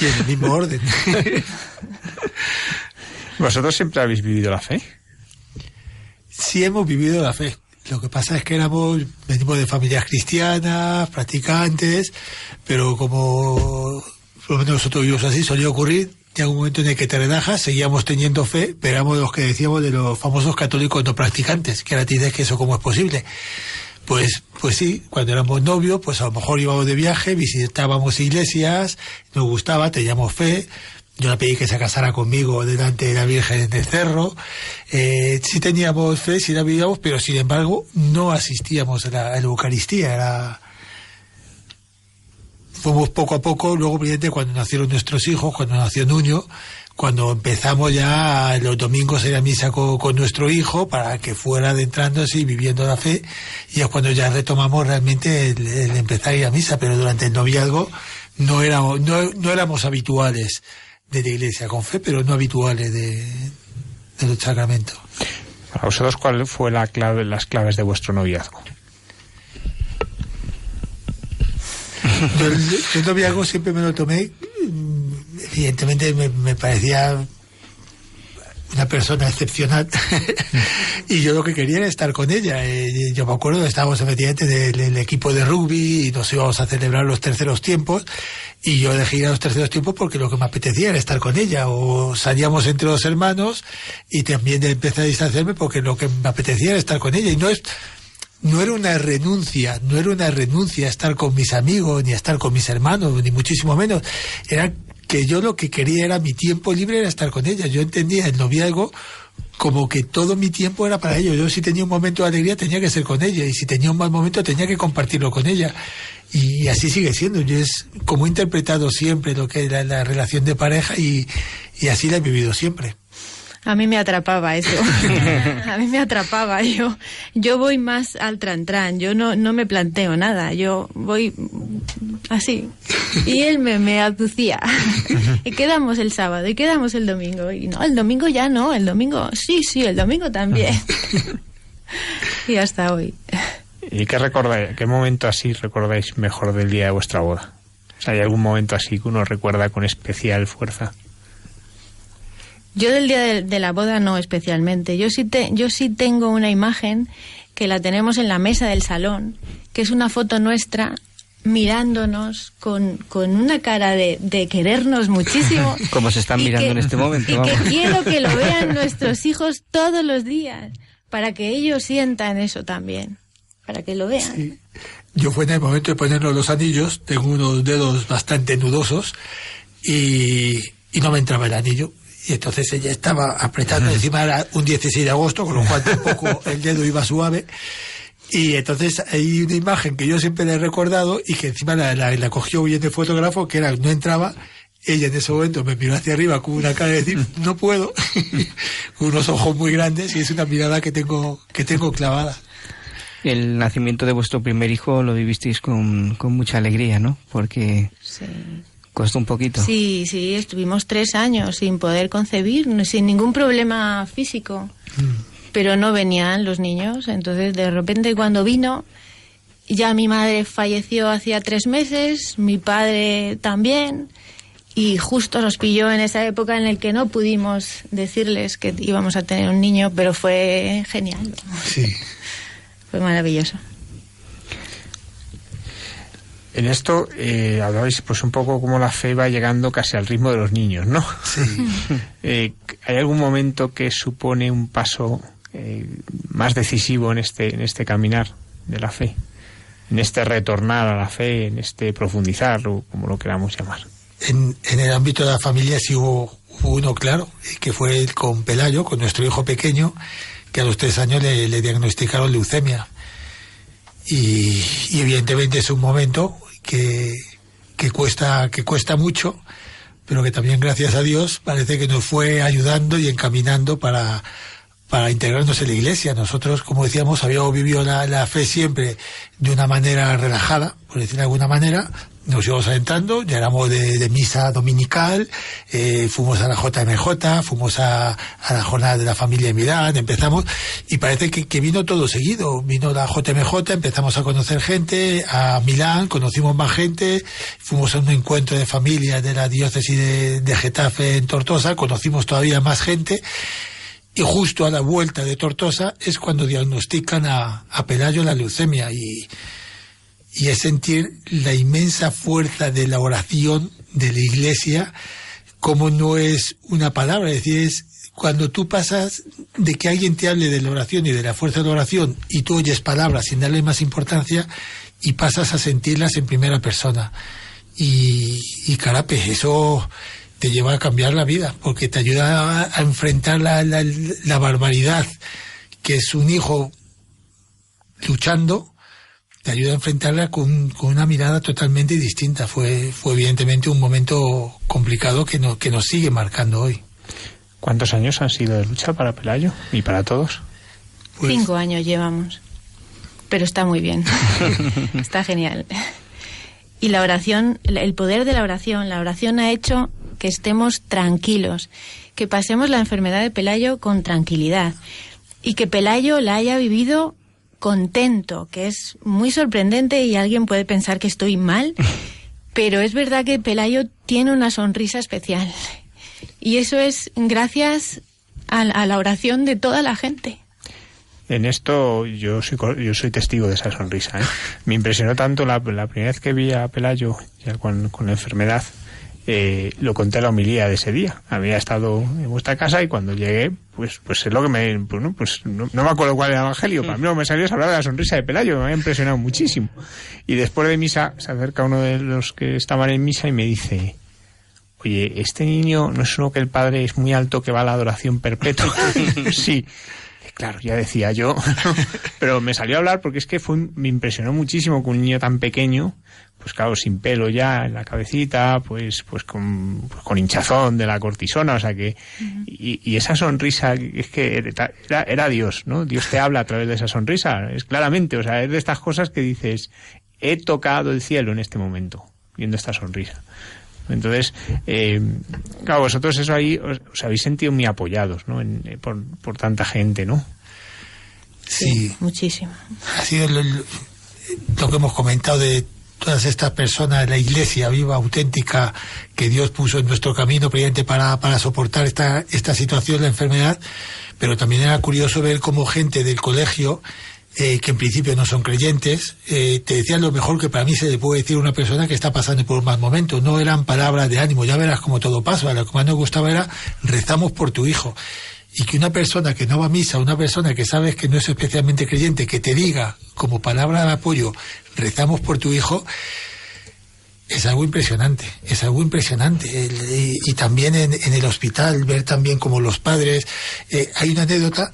Y en el mismo orden. Vosotros siempre habéis vivido la fe sí hemos vivido la fe lo que pasa es que éramos, venimos de familias cristianas, practicantes, pero como por lo menos nosotros vivimos así, solía ocurrir, llega un momento en el que te relajas, seguíamos teniendo fe, pero éramos los que decíamos de los famosos católicos no practicantes, que ahora dices que eso cómo es posible. Pues, pues sí, cuando éramos novios, pues a lo mejor íbamos de viaje, visitábamos iglesias, nos gustaba, teníamos fe, yo le pedí que se casara conmigo delante de la Virgen en el cerro. Eh, sí teníamos fe, sí la vivíamos, pero sin embargo no asistíamos a la, Eucaristía. Era... Fuimos poco a poco, luego, evidente, cuando nacieron nuestros hijos, cuando nació Nuño, cuando empezamos ya los domingos a ir a misa con, nuestro hijo para que fuera adentrándose y viviendo la fe, y es cuando ya retomamos realmente el, empezar a ir a misa, pero durante el noviazgo no éramos, no éramos habituales de la iglesia, con fe, pero no habituales de, de los sacramentos. Para vosotros, ¿cuál fue la clave, las claves de vuestro noviazgo? Yo el, el, noviazgo siempre me lo tomé, evidentemente me, me parecía una persona excepcional y yo lo que quería era estar con ella. Eh, yo me acuerdo estábamos efectivamente del, del, equipo de rugby y nos íbamos a celebrar los terceros tiempos y yo elegí ir a los terceros tiempos porque lo que me apetecía era estar con ella o salíamos entre los hermanos y también empecé a distanciarme porque lo que me apetecía era estar con ella y no es no era una renuncia, no era una renuncia a estar con mis amigos, ni a estar con mis hermanos, ni muchísimo menos. Era que yo lo que quería era mi tiempo libre era estar con ella. Yo entendía el noviazgo como que todo mi tiempo era para ello. Yo si tenía un momento de alegría tenía que ser con ella y si tenía un mal momento tenía que compartirlo con ella. Y así sigue siendo. Yo es como he interpretado siempre lo que es la, la relación de pareja y, y así la he vivido siempre. A mí me atrapaba eso. a mí me atrapaba. Yo, yo voy más al tran-tran. Yo no, no me planteo nada. Yo voy así. Y él me, me aducía. y quedamos el sábado y quedamos el domingo. Y no, el domingo ya no. El domingo, sí, sí, el domingo también. y hasta hoy. ¿Y qué recordáis? ¿Qué momento así recordáis mejor del día de vuestra boda? O sea, ¿hay algún momento así que uno recuerda con especial fuerza? Yo del día de, de, la boda no especialmente. Yo sí, te, yo sí tengo una imagen que la tenemos en la mesa del salón, que es una foto nuestra mirándonos con, con una cara de, de, querernos muchísimo. Como se están mirando que, en este momento. Y que quiero que lo vean nuestros hijos todos los días, para que ellos sientan eso también, para que lo vean. Sí. Yo fue en el momento de ponernos los anillos, tengo unos dedos bastante nudosos y, y no me entraba el anillo y entonces ella estaba apretando, encima era un 16 de agosto, con lo cual tampoco el dedo iba suave. Y entonces hay una imagen que yo siempre le he recordado y que encima la, la, la cogió bien el fotógrafo, que era, no entraba, ella en ese momento me miró hacia arriba con una cara de decir, no puedo, con unos ojos muy grandes y es una mirada que tengo, que tengo clavada. El nacimiento de vuestro primer hijo lo vivisteis con, con mucha alegría, ¿no? Porque... Sí. Costó un poquito. Sí, sí, estuvimos tres años sin poder concebir, sin ningún problema físico. Mm. Pero no venían los niños. Entonces, de repente, cuando vino, ya mi madre falleció hacía tres meses, mi padre también. y justo nos pilló en esa época en la que no pudimos decirles que íbamos a tener un niño, pero fue genial. Sí. Fue maravilloso. En esto eh, hablabais pues un poco como la fe va llegando casi al ritmo de los niños, ¿no? Sí. Eh, ¿Hay algún momento que supone un paso eh, más decisivo en este, en este caminar de la fe? En este retornar a la fe, en este profundizar, o como lo queramos llamar. En, en el ámbito de la familia sí hubo, hubo uno claro, que fue el con Pelayo, con nuestro hijo pequeño, que a los tres años le, le diagnosticaron leucemia. Y, y evidentemente es un momento que, que cuesta que cuesta mucho pero que también gracias a Dios parece que nos fue ayudando y encaminando para para integrarnos en la iglesia. Nosotros, como decíamos, habíamos vivido la, la fe siempre de una manera relajada, por decir de alguna manera, nos íbamos adentrando, ya éramos de, de misa dominical, eh, fuimos a la JMJ, fuimos a, a, la jornada de la familia en Milán, empezamos, y parece que, que, vino todo seguido. Vino la JMJ, empezamos a conocer gente, a Milán, conocimos más gente, fuimos a un encuentro de familia de la diócesis de, de Getafe en Tortosa, conocimos todavía más gente, y justo a la vuelta de Tortosa es cuando diagnostican a, a Pelayo la leucemia y y es sentir la inmensa fuerza de la oración de la iglesia, como no es una palabra, es decir, es cuando tú pasas de que alguien te hable de la oración y de la fuerza de la oración y tú oyes palabras sin darle más importancia y pasas a sentirlas en primera persona. Y, y carape, eso te lleva a cambiar la vida, porque te ayuda a, a enfrentar la, la, la barbaridad que es un hijo luchando te ayuda a enfrentarla con, con, una mirada totalmente distinta. Fue, fue evidentemente un momento complicado que, no, que nos sigue marcando hoy. ¿Cuántos años han sido de lucha para Pelayo y para todos? Pues... Cinco años llevamos, pero está muy bien, está genial. Y la oración, el poder de la oración, la oración ha hecho que estemos tranquilos, que pasemos la enfermedad de Pelayo con tranquilidad y que Pelayo la haya vivido contento, que es muy sorprendente y alguien puede pensar que estoy mal, pero es verdad que Pelayo tiene una sonrisa especial. Y eso es gracias a, a la oración de toda la gente. En esto yo soy, yo soy testigo de esa sonrisa. ¿eh? Me impresionó tanto la, la, primera vez que vi a Pelayo ya con, con la enfermedad, eh, lo conté en la homilía de ese día. Había estado en vuestra casa y cuando llegué, pues, pues es lo que me, pues, no, pues no, no me acuerdo cuál era el evangelio. Para mí lo que me salió es hablar de la sonrisa de Pelayo, me había impresionado muchísimo. Y después de misa se acerca uno de los que estaban en misa y me dice, oye, este niño no es uno que el padre es muy alto que va a la adoración perpetua. sí. Claro, ya decía yo, pero me salió a hablar porque es que fue, me impresionó muchísimo que un niño tan pequeño pues claro, sin pelo ya en la cabecita, pues, pues con, pues con hinchazón de la cortisona, o sea que, y, y, esa sonrisa, es que era, era, Dios, ¿no? Dios te habla a través de esa sonrisa, es claramente, o sea, es de estas cosas que dices, he tocado el cielo en este momento, viendo esta sonrisa. Entonces, eh, claro, vosotros eso ahí os, os, habéis sentido muy apoyados, ¿no? En, eh, por, por tanta gente, ¿no? Sí, sí muchísimo. Ha sido lo, lo que hemos comentado de todas estas personas, la iglesia viva, auténtica, que Dios puso en nuestro camino previamente para, para soportar esta, esta situación, la enfermedad, pero también era curioso ver cómo gente del colegio, eh, que en principio no son creyentes, eh, te decían lo mejor que para mí se le puede decir a una persona que está pasando por un mal momento. No eran palabras de ánimo, ya verás como todo pasa. Lo que más nos gustaba era rezamos por tu hijo y que una persona que no va a misa, una persona que sabes que no es especialmente creyente, que te diga como palabra de apoyo, rezamos por tu hijo, es algo impresionante, es algo impresionante. Y, también en, en, el hospital, ver también como los padres, eh, hay una anécdota,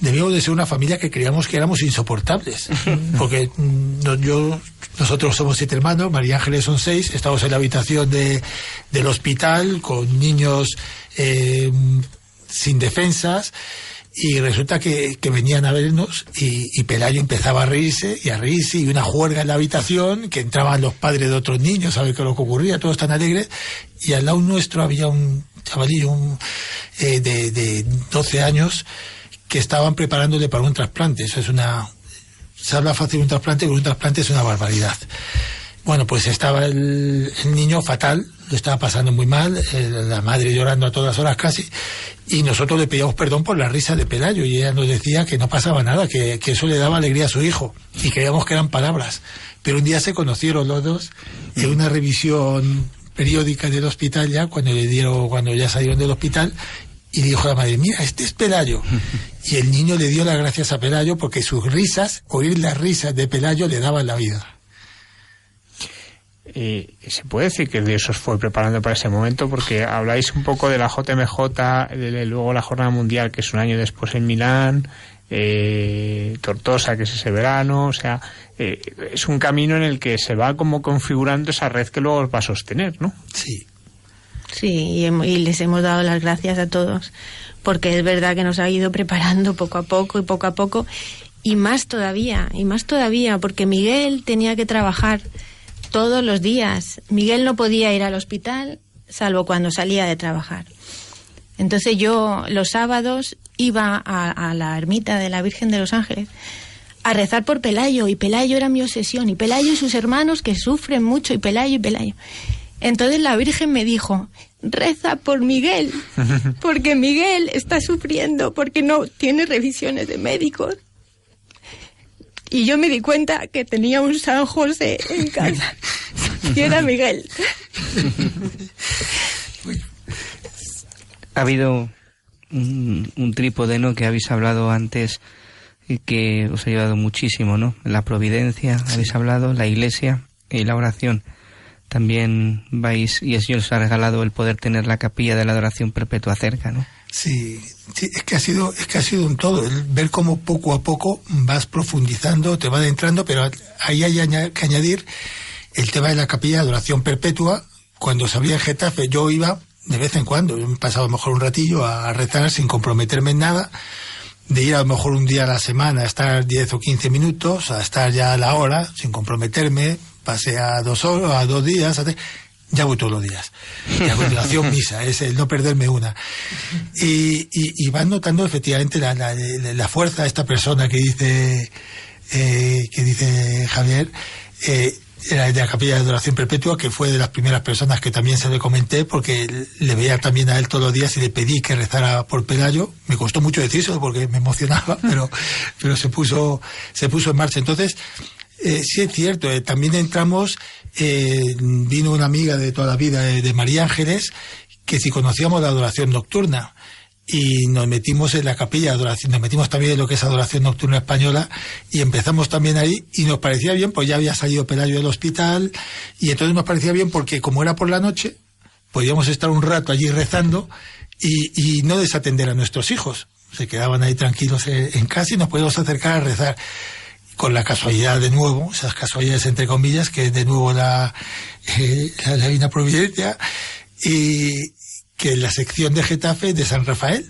debíamos de ser una familia que creíamos que éramos insoportables, porque no, yo, nosotros somos siete hermanos, María Ángeles son seis, estamos en la habitación de, del hospital con niños eh, sin defensas y resulta que, que, venían a vernos y, y, Pelayo empezaba a reírse y a reírse y una juerga en la habitación que entraban los padres de otros niños a ver qué es lo que ocurría, todos tan alegres y al lado nuestro había un chavalillo un, eh, de, de 12 años que estaban preparándole para un trasplante, eso es una se habla fácil de un trasplante, pero un trasplante es una barbaridad Bueno, pues estaba el, niño fatal, lo estaba pasando muy mal, eh, la madre llorando a todas horas casi, y nosotros le pedíamos perdón por la risa de Pelayo, y ella nos decía que no pasaba nada, que, que eso le daba alegría a su hijo, y creíamos que eran palabras. Pero un día se conocieron los dos en una revisión periódica del hospital ya, cuando le dieron, cuando ya salieron del hospital, y le dijo a la madre, mira, este es Pelayo. Y el niño le dio las gracias a Pelayo porque sus risas, oír las risas de Pelayo le daban la vida. Eh, se puede decir que Dios os fue preparando para ese momento porque habláis un poco de la JMJ, de, de luego la Jornada Mundial, que es un año después en Milán, eh, Tortosa, que es ese verano, o sea, eh, es un camino en el que se va como configurando esa red que luego os va a sostener, ¿no? Sí. Sí, y, y les hemos dado las gracias a todos, porque es verdad que nos ha ido preparando poco a poco y poco a poco, y más todavía, y más todavía, porque Miguel tenía que trabajar todos los días. Miguel no podía ir al hospital, salvo cuando salía de trabajar. Entonces yo los sábados iba a, a la ermita de la Virgen de los Ángeles a rezar por Pelayo, y Pelayo era mi obsesión, y Pelayo y sus hermanos que sufren mucho, y Pelayo y Pelayo. Entonces la Virgen me dijo, reza por Miguel, porque Miguel está sufriendo, porque no tiene revisiones de médicos. Y yo me di cuenta que tenía un San José en casa, y era Miguel. Ha habido un, un trípode, ¿no? Que habéis hablado antes y que os ha ayudado muchísimo, ¿no? La providencia, habéis hablado, la iglesia y la oración. También vais, y el Señor os ha regalado el poder tener la capilla de la adoración perpetua cerca, ¿no? Sí, es que ha sido, es que ha sido un todo, el ver cómo poco a poco vas profundizando, te va adentrando, pero ahí hay que añadir el tema de la capilla de adoración perpetua. Cuando se abría Getafe, yo iba de vez en cuando, he pasado a lo mejor un ratillo a rezar sin comprometerme en nada, de ir a lo mejor un día a la semana a estar 10 o 15 minutos, a estar ya a la hora, sin comprometerme, pasé a dos horas, a dos días, a tres, ya voy todos los días. Y a continuación misa, es el no perderme una. Y, y, y vas notando efectivamente la, la, la fuerza de esta persona que dice, eh, que dice Javier, eh, de la capilla de adoración perpetua, que fue de las primeras personas que también se le comenté, porque le veía también a él todos los días y le pedí que rezara por Pelayo. Me costó mucho decirlo porque me emocionaba, pero, pero se puso, se puso en marcha. Entonces, eh, sí es cierto, eh, también entramos, eh, vino una amiga de toda la vida de, de María Ángeles, que si conocíamos la adoración nocturna, y nos metimos en la capilla de adoración, nos metimos también en lo que es adoración nocturna española y empezamos también ahí y nos parecía bien, pues ya había salido Pelayo del hospital y entonces nos parecía bien porque como era por la noche, podíamos estar un rato allí rezando y, y no desatender a nuestros hijos. Se quedaban ahí tranquilos en, en casa y nos podíamos acercar a rezar con la casualidad de nuevo, esas casualidades entre comillas, que de nuevo la, eh, la, Divina Providencia, y que la sección de Getafe de San Rafael.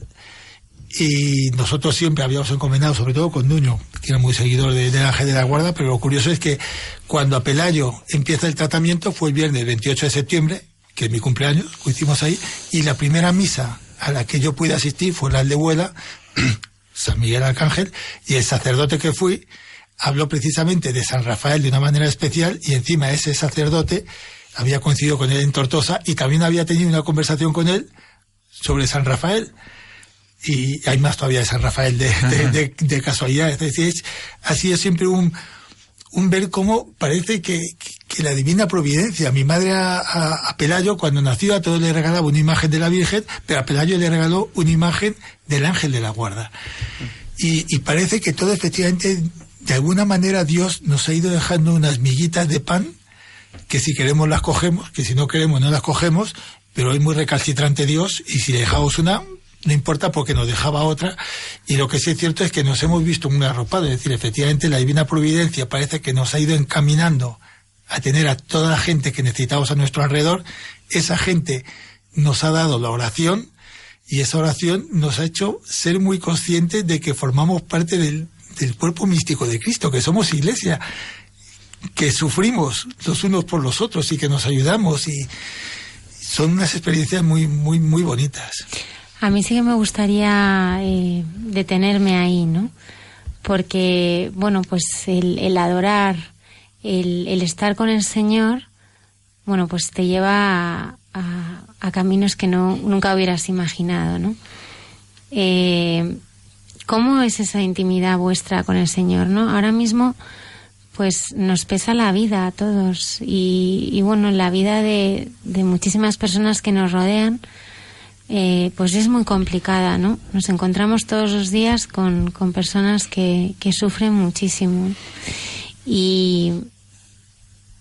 Y nosotros siempre habíamos encomendado, sobre todo con Nuño, que era muy seguidor de- del Ángel de la Guarda, pero lo curioso es que cuando a Pelayo empieza el tratamiento fue el viernes 28 de septiembre, que es mi cumpleaños, lo hicimos ahí, y la primera misa a la que yo pude asistir fue la aldehuela, San Miguel Arcángel, y el sacerdote que fui habló precisamente de San Rafael de una manera especial, y encima ese sacerdote había coincidido con él en Tortosa y también había tenido una conversación con él sobre San Rafael. Y hay más todavía de San Rafael de, de, de, de casualidad. Es decir, es- ha sido siempre un, un ver cómo parece que, que la divina providencia. Mi madre a, a- a Pelayo, cuando nació, a todos le regalaba una imagen de la Virgen, pero a Pelayo le regaló una imagen del ángel de la guarda. Y, y parece que todo efectivamente, de alguna manera, Dios nos ha ido dejando unas miguitas de pan que si queremos las cogemos, que si no queremos no las cogemos, pero es muy recalcitrante Dios y si le dejamos una, no importa porque nos dejaba otra. Y lo que sí es cierto es que nos hemos visto muy arropados, es decir, efectivamente la divina providencia parece que nos ha ido encaminando a tener a toda la gente que necesitamos a nuestro alrededor. Esa gente nos ha dado la oración y esa oración nos ha hecho ser muy conscientes de que formamos parte del, del cuerpo místico de Cristo, que somos iglesia que sufrimos los unos por los otros y que nos ayudamos y son unas experiencias muy muy muy bonitas. A mí sí que me gustaría eh, detenerme ahí, ¿no? Porque, bueno, pues el, adorar el, estar con el Señor, bueno, pues te lleva a, caminos que no, nunca hubieras imaginado, ¿no? Eh, ¿Cómo es esa intimidad vuestra con el Señor, no? Ahora mismo, pues nos pesa la vida a todos y, y bueno, la vida de, muchísimas personas que nos rodean, eh, pues es muy complicada, ¿no? Nos encontramos todos los días con, personas que, que sufren muchísimo. Y,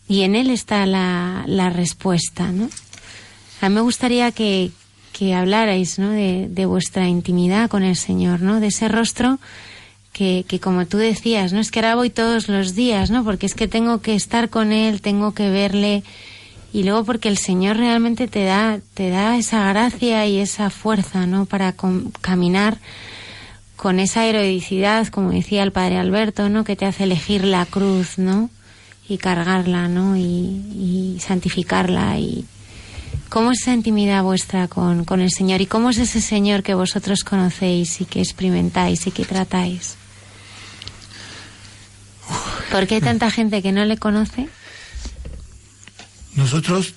y en él está la, la respuesta, ¿no? A mí me gustaría que, que hablarais, ¿no? De, vuestra intimidad con el Señor, ¿no? De ese rostro que, que, como tú decías, ¿no? Es que ahora voy todos los días, ¿no? Porque es que tengo que estar con Él, tengo que verle y luego porque el Señor realmente te da, te da esa gracia y esa fuerza, ¿no? Para caminar con esa heroicidad, como decía el Padre Alberto, ¿no? Que te hace elegir la cruz, ¿no? Y cargarla, ¿no? Y, santificarla y... ¿Cómo es esa intimidad vuestra con, con el Señor? ¿Y cómo es ese Señor que vosotros conocéis y que experimentáis y que tratáis? ¿Por qué hay tanta gente que no le conoce? Nosotros,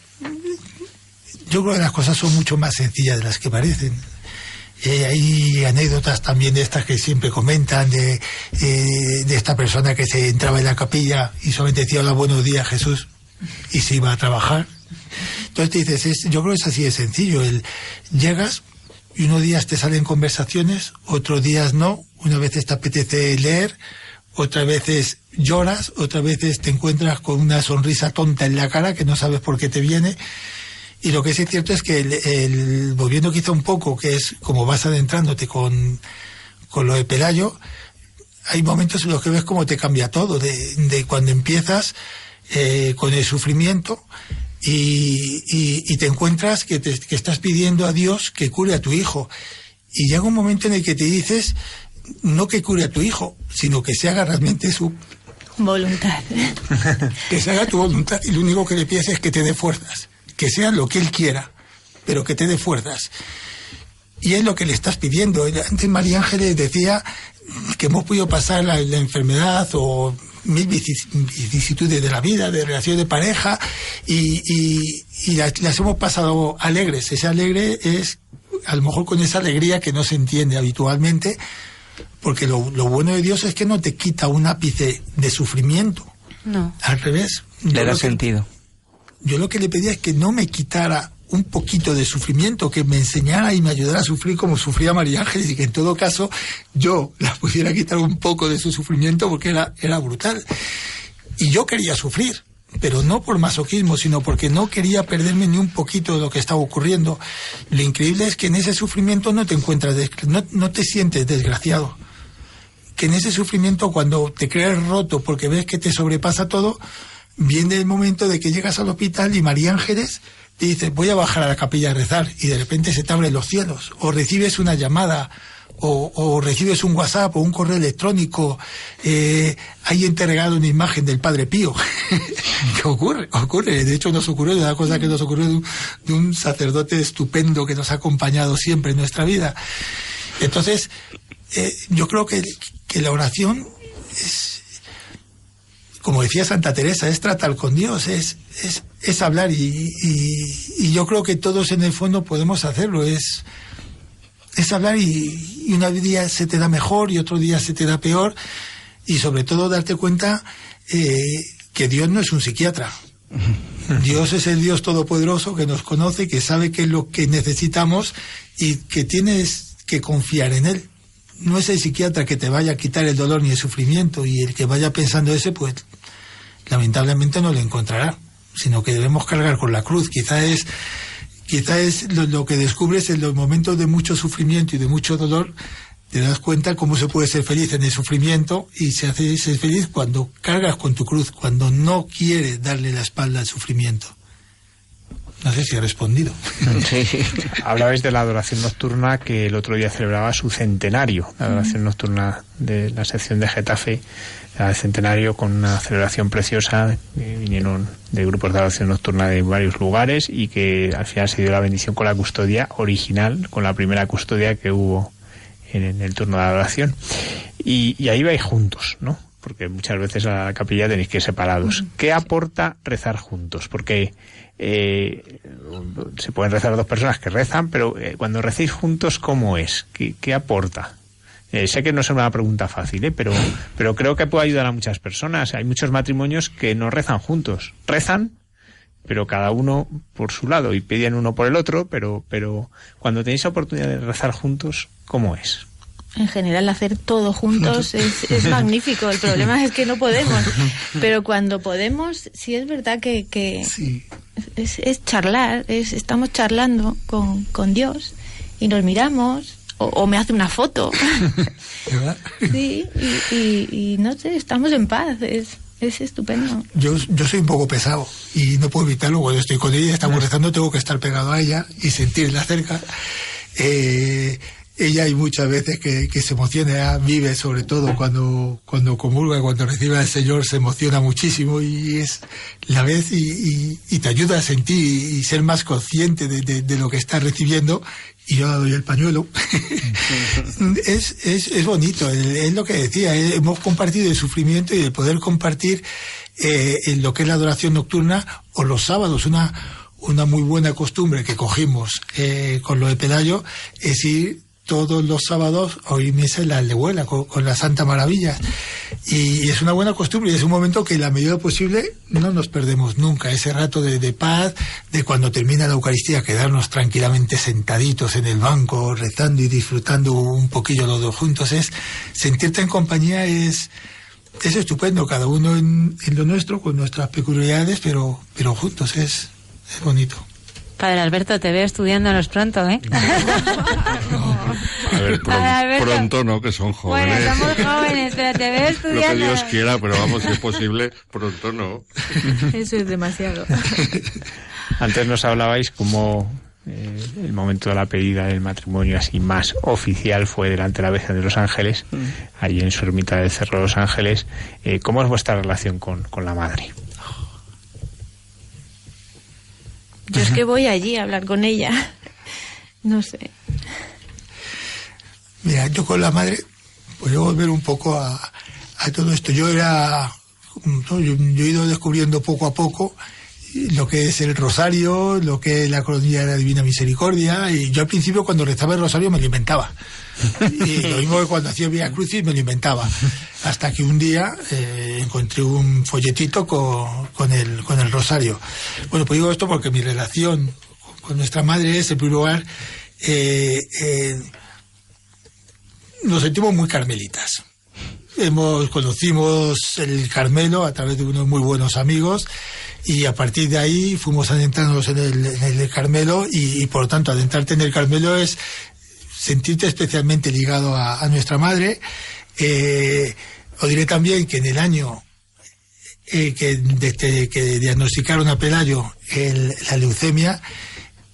yo creo que las cosas son mucho más sencillas de las que parecen. Eh, hay anécdotas también de estas que siempre comentan, de, eh, de esta persona que se entraba en la capilla y solamente decía hola, buenos días Jesús y se iba a trabajar. Entonces te dices, yo creo que es así de sencillo. El, llegas y unos días te salen conversaciones, otros días no, una vez te apetece leer, otras veces lloras, otras veces te encuentras con una sonrisa tonta en la cara que no sabes por qué te viene. Y lo que es cierto es que el, volviendo quizá un poco, que es como vas adentrándote con, con lo de Pelayo, hay momentos en los que ves cómo te cambia todo, de, de cuando empiezas eh, con el sufrimiento y, y, te encuentras que, te, que estás pidiendo a Dios que cure a tu hijo. Y llega un momento en el que te dices, no que cure a tu hijo, sino que se haga realmente su voluntad. que se haga tu voluntad y lo único que le pides es que te dé fuerzas, que sea lo que él quiera, pero que te dé fuerzas. Y es lo que le estás pidiendo. Antes María Ángeles decía que hemos podido pasar la, enfermedad o mil vicisitudes de la vida, de relación de pareja, y, y, las, las, hemos pasado alegres. Ese alegre es, a lo mejor con esa alegría que no se entiende habitualmente, porque lo, bueno de Dios es que no te quita un ápice de sufrimiento. No. Al revés. Le da sentido. Yo lo que le pedía es que no me quitara un poquito de sufrimiento, que me enseñara y me ayudara a sufrir como sufría María Ángeles y que en todo caso yo la pudiera quitar un poco de su sufrimiento porque era, era brutal. Y yo quería sufrir, pero no por masoquismo, sino porque no quería perderme ni un poquito de lo que estaba ocurriendo. Lo increíble es que en ese sufrimiento no te encuentras, no, no te sientes desgraciado que en ese sufrimiento, cuando te crees roto porque ves que te sobrepasa todo, viene el momento de que llegas al hospital y María Ángeles te dice, voy a bajar a la capilla a rezar, y de repente se te abren los cielos, o recibes una llamada, o, recibes un WhatsApp o un correo electrónico, eh, alguien te regala una imagen del Padre Pío. ¿Qué ocurre? Ocurre. De hecho, nos ocurrió una cosa que nos ocurrió de un, de un sacerdote estupendo que nos ha acompañado siempre en nuestra vida. Entonces, eh, yo creo que, que la oración es, como decía Santa Teresa, es tratar con Dios, es, es, es hablar y, y, yo creo que todos en el fondo podemos hacerlo, es, es hablar y, y un día se te da mejor y otro día se te da peor. Y sobre todo darte cuenta eh, que Dios no es un psiquiatra. Dios es el Dios todopoderoso que nos conoce, que sabe qué es lo que necesitamos y que tienes que confiar en Él. No es el psiquiatra que te vaya a quitar el dolor ni el sufrimiento y el que vaya pensando ese, pues lamentablemente no lo encontrará, sino que debemos cargar con la cruz. Quizá es, quizá es lo, que descubres en los momentos de mucho sufrimiento y de mucho dolor, te das cuenta cómo se puede ser feliz en el sufrimiento y se hace ser feliz cuando cargas con tu cruz, cuando no quieres darle la espalda al sufrimiento. No sé si ha respondido. Sí. Hablabais de la adoración nocturna que el otro día celebraba su centenario, la adoración nocturna de la sección de Getafe, el centenario con una celebración preciosa. vinieron de grupos de adoración nocturna de varios lugares y que al final se dio la bendición con la custodia original, con la primera custodia que hubo en, el turno de adoración. Y, y ahí vais juntos, ¿no? porque muchas veces a la capilla tenéis que ir separados. ¿Qué aporta rezar juntos? Porque eh, se pueden rezar dos personas que rezan, pero eh, cuando recéis juntos, ¿cómo es? ¿Qué, aporta? Eh, sé que no es una pregunta fácil, ¿eh? pero, pero creo que puede ayudar a muchas personas. Hay muchos matrimonios que no rezan juntos. Rezan, pero cada uno por su lado y piden uno por el otro, pero, pero cuando tenéis la oportunidad de rezar juntos, ¿cómo es? En general, hacer todo juntos es, es magnífico. El problema es que no podemos. Pero cuando podemos, sí es verdad que, que es, es, charlar, es, estamos charlando con, con Dios y nos miramos o, me hace una foto. sí, y, y, y, no sé, estamos en paz. Es, es estupendo. Yo, yo soy un poco pesado y no puedo evitarlo. Cuando estoy con ella, estamos rezando, tengo que estar pegado a ella y sentirla cerca. Eh, ella hay muchas veces que, se emociona, vive sobre todo cuando, cuando comulga, cuando recibe al Señor, se emociona muchísimo y es la vez y, te ayuda a sentir y ser más consciente de, lo que está recibiendo y yo doy el pañuelo. es, es, es, bonito, es lo que decía, hemos compartido el sufrimiento y el poder compartir eh, en lo que es la adoración nocturna o los sábados, una, una muy buena costumbre que cogimos eh, con lo de Pelayo es ir todos los sábados oír misa en la aldehuela con, la Santa Maravilla. Y, es una buena costumbre y es un momento que en la medida posible no nos perdemos nunca. Ese rato de, paz, de cuando termina la Eucaristía, quedarnos tranquilamente sentaditos en el banco, rezando y disfrutando un poquillo los dos juntos, es sentirte en compañía es, es estupendo, cada uno en, en lo nuestro, con nuestras peculiaridades, pero, pero juntos es, es bonito. Padre Alberto, te veo estudiándonos pronto, ¿eh? A ver, pronto no, que son jóvenes. Bueno, somos jóvenes, pero te veo estudiando. Lo que Dios quiera, pero vamos, si es posible, pronto no. Eso es demasiado. Antes nos hablabais como eh, el momento de la pedida del matrimonio así más oficial fue delante de la Virgen de los Ángeles, mm. allí en su ermita del Cerro de los Ángeles. Eh, ¿Cómo es vuestra relación con, con la Madre? Yo es que voy allí a hablar con ella. No sé. Mira, yo con la madre, voy a volver un poco a, todo esto. Yo era, yo, he ido descubriendo poco a poco lo que es el rosario, lo que es la colonia de la Divina Misericordia, y yo al principio cuando rezaba el rosario me lo inventaba. Y lo mismo que cuando hacía Vía Crucis me lo inventaba. Hasta que un día eh, encontré un folletito con, con, el, con el rosario. Bueno, pues digo esto porque mi relación con nuestra madre es, en primer lugar, eh, eh, nos sentimos muy carmelitas. Hemos, conocimos el Carmelo a través de unos muy buenos amigos y a partir de ahí fuimos adentrándonos en el, en el Carmelo y, por lo tanto adentrarte en el Carmelo es sentirte especialmente ligado a, nuestra madre. Eh, os diré también que en el año eh, que, desde que diagnosticaron a Pelayo la leucemia,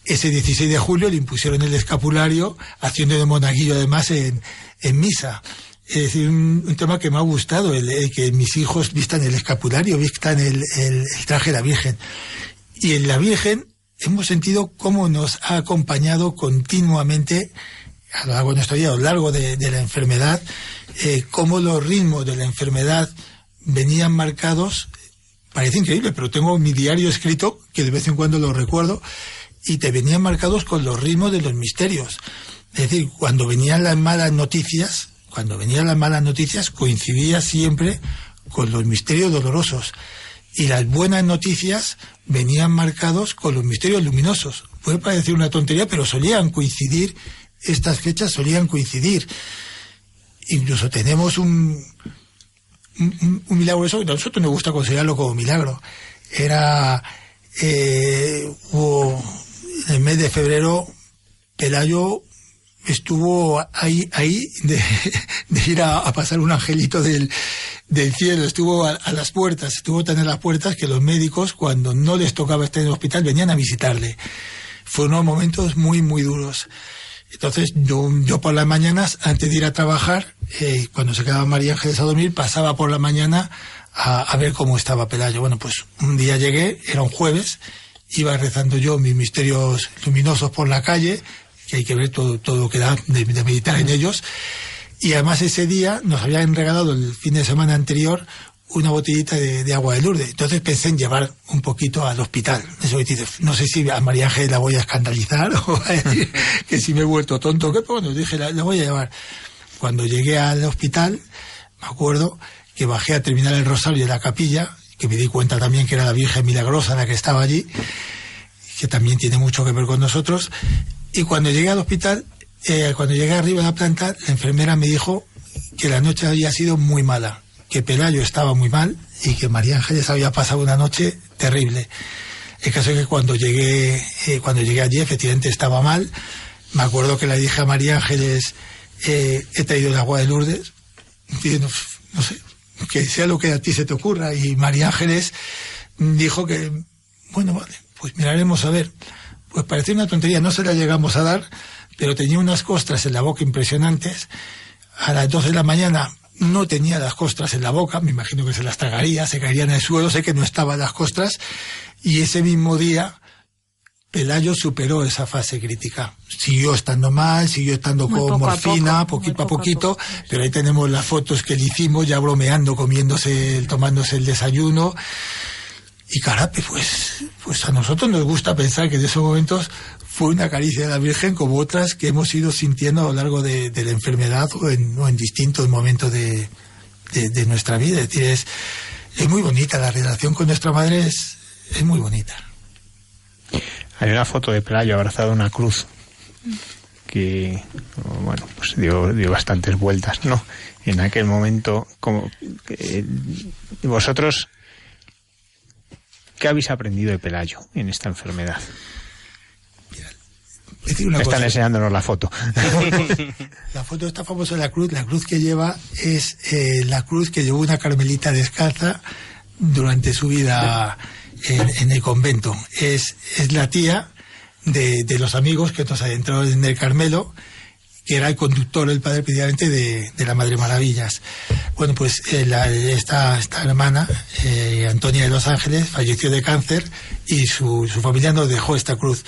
ese 16 de julio le impusieron el escapulario, haciendo de monaguillo además en, misa. Es decir, un, tema que me ha gustado, el, que mis hijos vistan el escapulario, vistan el, el, traje de la Virgen. Y en la Virgen hemos sentido cómo nos ha acompañado continuamente a lo largo de nuestra a lo largo de, la enfermedad, eh, cómo los ritmos de la enfermedad venían marcados, parece increíble, pero tengo mi diario escrito, que de vez en cuando lo recuerdo, y te venían marcados con los ritmos de los misterios. Es decir, cuando venían las malas noticias, cuando venían las malas noticias, coincidía siempre con los misterios dolorosos. Y las buenas noticias venían marcados con los misterios luminosos. Puede parecer una tontería, pero solían coincidir estas fechas solían coincidir. Incluso tenemos un, un, milagro, eso a nosotros nos gusta considerarlo como milagro. Era, eh, en el mes de febrero, Pelayo estuvo ahí, ahí de, ir a, pasar un angelito del, del cielo, estuvo a, a, las puertas, estuvo tan en las puertas que los médicos, cuando no les tocaba estar en el hospital, venían a visitarle. Fueron momentos muy, muy duros. Entonces yo, yo por las mañanas, antes de ir a trabajar, eh, cuando se quedaba María Ángeles a dormir, pasaba por la mañana a, ver cómo estaba Pelayo. Bueno, pues un día llegué, era un jueves, iba rezando yo mis misterios luminosos por la calle, que hay que ver todo, todo lo que da de, meditar en ellos, Y además ese día nos habían regalado el fin de semana anterior una botellita de, agua de Lourdes. Entonces pensé en llevar un poquito al hospital. No sé si a María Ángel la voy a escandalizar o a decir que si me he vuelto tonto. ¿Qué? Bueno, dije, la, voy a llevar. Cuando llegué al hospital, me acuerdo que bajé a terminar el rosario de la capilla, que me di cuenta también que era la Virgen Milagrosa la que estaba allí, que también tiene mucho que ver con nosotros. Y cuando llegué al hospital, eh, cuando llegué arriba de la planta, la enfermera me dijo que la noche había sido muy mala que Pelayo estaba muy mal y que María Ángeles había pasado una noche terrible. El caso es que cuando llegué, eh, cuando llegué allí efectivamente estaba mal. Me acuerdo que le dije a María Ángeles, eh, he traído el agua de Lourdes, no, sé, que sea lo que a ti se te ocurra. Y María Ángeles dijo que, bueno, vale, pues miraremos a ver. Pues parecía una tontería, no se la llegamos a dar, pero tenía unas costras en la boca impresionantes. A las 12 de la mañana no tenía las costras en la boca, me imagino que se las tragaría, se caerían en el suelo, sé que no estaban las costras, y ese mismo día Pelayo superó esa fase crítica. Siguió estando mal, siguió estando con morfina, poquito a poquito, pero ahí tenemos las fotos que le hicimos, ya bromeando, comiéndose, tomándose el desayuno. Y carape, pues, pues a nosotros nos gusta pensar que en esos momentos fue una caricia de la Virgen como otras que hemos ido sintiendo a lo largo de, la enfermedad o en, distintos momentos de, nuestra vida. Es decir, es, muy bonita, la relación con nuestra madre es, es muy bonita. Hay una foto de Pelayo abrazado a una cruz que, bueno, pues dio, dio bastantes vueltas, ¿no? En aquel momento, como vosotros, ¿qué habéis aprendido de Pelayo en esta enfermedad? Están enseñándonos la foto. la foto está famosa de la cruz. La cruz que lleva es eh, la cruz que llevó una carmelita descalza durante su vida en, el convento. Es, es la tía de, de, los amigos que nos adentraron en el Carmelo que era el conductor, el padre precisamente de, la Madre Maravillas. Bueno, pues eh, esta, esta, hermana, eh, Antonia de los Ángeles, falleció de cáncer y su, su, familia nos dejó esta cruz.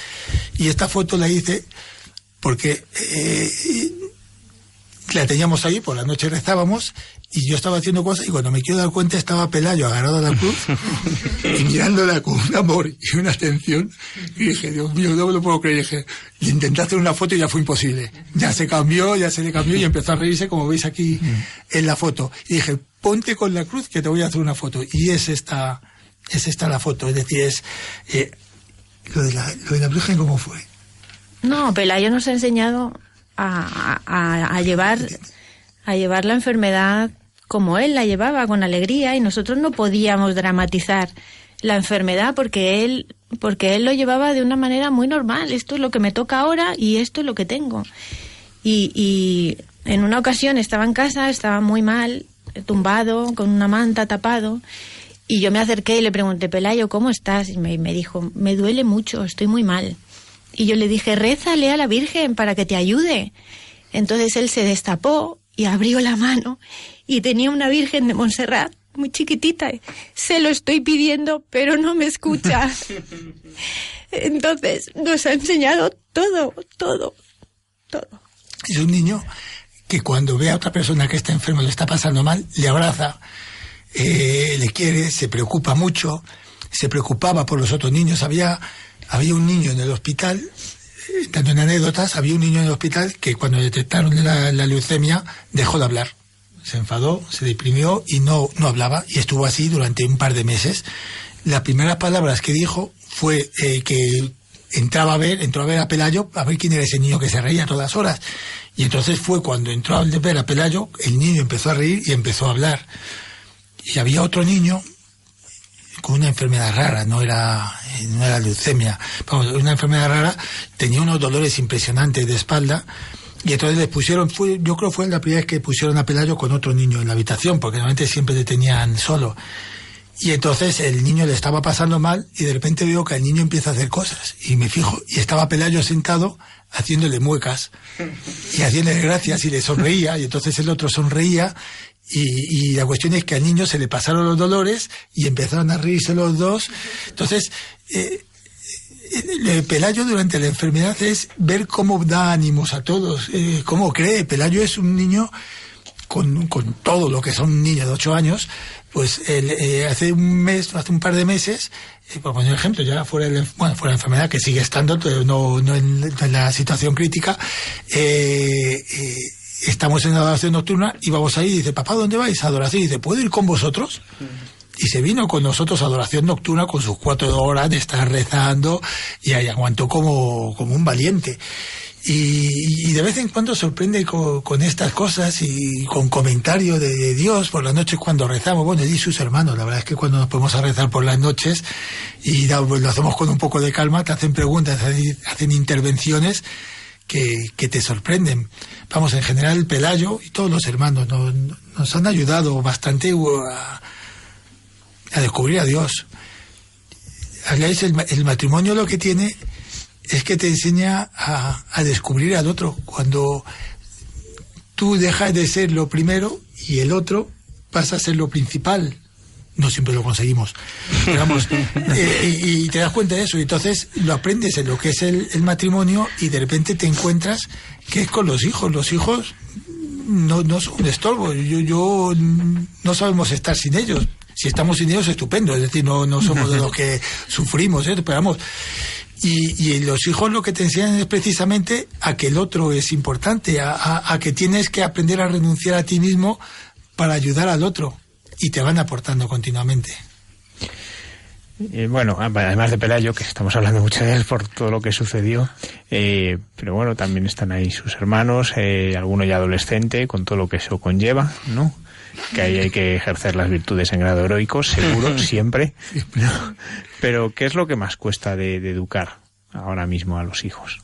Y esta foto la hice porque eh, la teníamos ahí, por la noche rezábamos y yo estaba haciendo cosas y cuando me quiero dar cuenta estaba Pelayo agarrado a la cruz y mirándola con un amor y una atención y dije, Dios mío, no me lo puedo creer. Y dije, le intenté hacer una foto y ya fue imposible. Ya se cambió, ya se le cambió y empezó a reírse como veis aquí en la foto. Y dije, ponte con la cruz que te voy a hacer una foto. Y es esta, es esta la foto. Es decir, es eh, lo, de la, lo de la Virgen, ¿cómo fue? No, Pelayo nos ha enseñado a, llevar a llevar la enfermedad como él la llevaba, con alegría, y nosotros no podíamos dramatizar la enfermedad porque él, porque él lo llevaba de una manera muy normal. Esto es lo que me toca ahora y esto es lo que tengo. Y, y en una ocasión estaba en casa, estaba muy mal, tumbado, con una manta tapado, y yo me acerqué y le pregunté, Pelayo, ¿cómo estás? Y me dijo, me duele mucho, estoy muy mal. Y yo le dije, rézale a la Virgen para que te ayude. Entonces él se destapó y abrió la mano y tenía una Virgen de Montserrat muy chiquitita. Se lo estoy pidiendo, pero no me escucha. Entonces nos ha enseñado todo, todo, todo. Es un niño que cuando ve a otra persona que está enfermo, le está pasando mal, le abraza, eh, le quiere, se preocupa mucho, se preocupaba por los otros niños. Había, había un niño en el hospital tanto en anécdotas, había un niño en el hospital que cuando detectaron la, leucemia dejó de hablar. Se enfadó, se deprimió y no, no hablaba y estuvo así durante un par de meses. Las primeras palabras que dijo fue eh, que entraba a ver, entró a ver a Pelayo a ver quién era ese niño que se reía a todas horas. Y entonces fue cuando entró a ver a Pelayo, el niño empezó a reír y empezó a hablar. Y había otro niño con una enfermedad rara, no era, no era leucemia, vamos, una enfermedad rara, tenía unos dolores impresionantes de espalda, y entonces le pusieron, fue, yo creo fue la primera vez que pusieron a Pelayo con otro niño en la habitación, porque normalmente siempre le tenían solo. Y entonces el niño le estaba pasando mal y de repente veo que el niño empieza a hacer cosas. Y me fijo, y estaba Pelayo sentado haciéndole muecas y haciéndole gracias y le sonreía. Y entonces el otro sonreía y, la cuestión es que al niño se le pasaron los dolores y empezaron a reírse los dos. Entonces, eh, eh Pelayo durante la enfermedad es ver cómo da ánimos a todos, eh, cómo cree. Pelayo es un niño con, con todo lo que son un niño de 8 años, pues eh, hace un mes, hace un par de meses, eh, por poner ejemplo, ya fuera de, bueno, fuera la enfermedad que sigue estando, no, no en, la situación crítica, eh, estamos en adoración nocturna y vamos ahí y dice, papá, ¿dónde vais? Adoración. Y dice, ¿puedo ir con vosotros? Y se vino con nosotros a adoración nocturna con sus cuatro horas de estar rezando y ahí aguantó como, como un valiente. Y, de vez en cuando sorprende con, estas cosas y con comentarios de, Dios por las noches cuando rezamos. Bueno, y sus hermanos, la verdad es que cuando nos ponemos a rezar por las noches y pues lo hacemos con un poco de calma, te hacen preguntas, hacen intervenciones que, te sorprenden. Vamos, en general, el Pelayo y todos los hermanos nos, han ayudado bastante a, a descubrir a Dios. El, el matrimonio lo que tiene es que te enseña a, descubrir al otro. Cuando tú dejas de ser lo primero y el otro pasa a ser lo principal. No siempre lo conseguimos. Eh, y, te das cuenta de eso. Y entonces lo aprendes en lo que es el, matrimonio y de repente te encuentras que es con los hijos. Los hijos no, no son un estorbo. Yo, yo no sabemos estar sin ellos. Si estamos sin ellos, estupendo. Es decir, no, no somos de los que sufrimos, ¿eh? pero vamos, y, los hijos lo que te enseñan es precisamente a que el otro es importante, a, que tienes que aprender a renunciar a ti mismo para ayudar al otro. Y te van aportando continuamente. Eh, bueno, además de Pelayo, que estamos hablando muchas veces por todo lo que sucedió, eh, pero bueno, también están ahí sus hermanos, eh, alguno ya adolescente, con todo lo que eso conlleva, ¿no? Que ahí hay que ejercer las virtudes en grado heroico, seguro, siempre. Pero, ¿qué es lo que más cuesta de, educar ahora mismo a los hijos?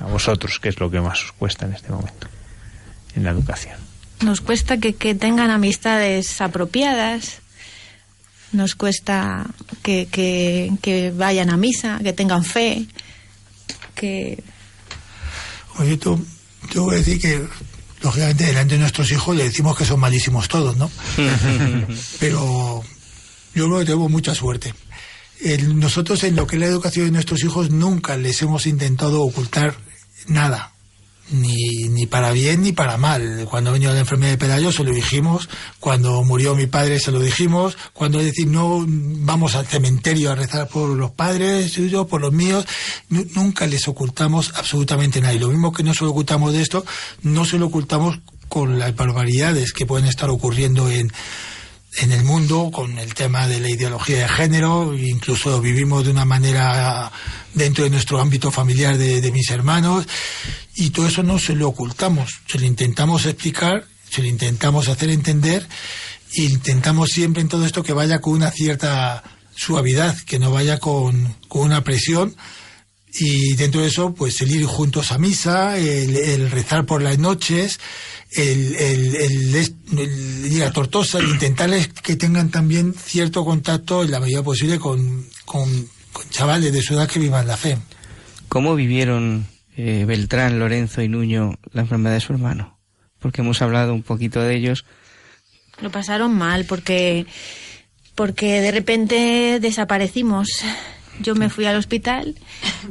A vosotros, ¿qué es lo que más os cuesta en este momento en la educación? Nos cuesta que, tengan amistades apropiadas, nos cuesta que, que, vayan a misa, que tengan fe, que... Oye, tú, yo voy a decir que lógicamente delante de nuestros hijos le decimos que son malísimos todos, ¿no? Pero yo creo que tenemos mucha suerte. nosotros en lo que es la educación de nuestros hijos nunca les hemos intentado ocultar nada ni, ni para bien ni para mal. Cuando venido la enfermedad de Pelayo se lo dijimos, cuando murió mi padre se lo dijimos, cuando decir no vamos al cementerio a rezar por los padres suyos, por los míos, nunca les ocultamos absolutamente nada. Y lo mismo que no se lo ocultamos de esto, no se lo ocultamos con las barbaridades que pueden estar ocurriendo en en el mundo con el tema de la ideología de género, incluso vivimos de una manera dentro de nuestro ámbito familiar de, mis hermanos, y todo eso no se lo ocultamos, se lo intentamos explicar, se lo intentamos hacer entender, e intentamos siempre en todo esto que vaya con una cierta suavidad, que no vaya con, con una presión, y dentro de eso, pues el ir juntos a misa, el rezar por las noches, el, el, el, ir a Tortosa, el intentarles que tengan también cierto contacto en la medida posible con, con, chavales de su edad que vivan la fe. ¿Cómo vivieron eh, Beltrán, Lorenzo y Nuño la enfermedad de su hermano? Porque hemos hablado un poquito de ellos. Lo pasaron mal porque, porque de repente desaparecimos. Yo me fui al hospital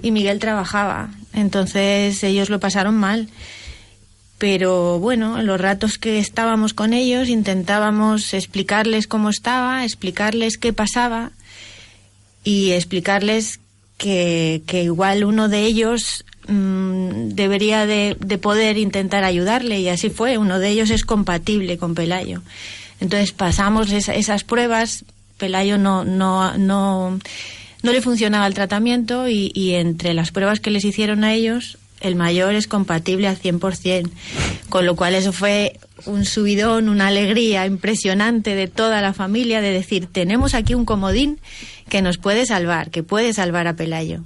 y Miguel trabajaba. Entonces ellos lo pasaron mal pero bueno, en los ratos que estábamos con ellos intentábamos explicarles cómo estaba, explicarles qué pasaba y explicarles que, igual uno de ellos mm, debería de, poder intentar ayudarle y así fue, uno de ellos es compatible con Pelayo. Entonces pasamos esas pruebas, Pelayo no, no, no, no le funcionaba el tratamiento y, y entre las pruebas que les hicieron a ellos el mayor es compatible al 100%, con lo cual eso fue un subidón, una alegría impresionante de toda la familia de decir, tenemos aquí un comodín que nos puede salvar, que puede salvar a Pelayo.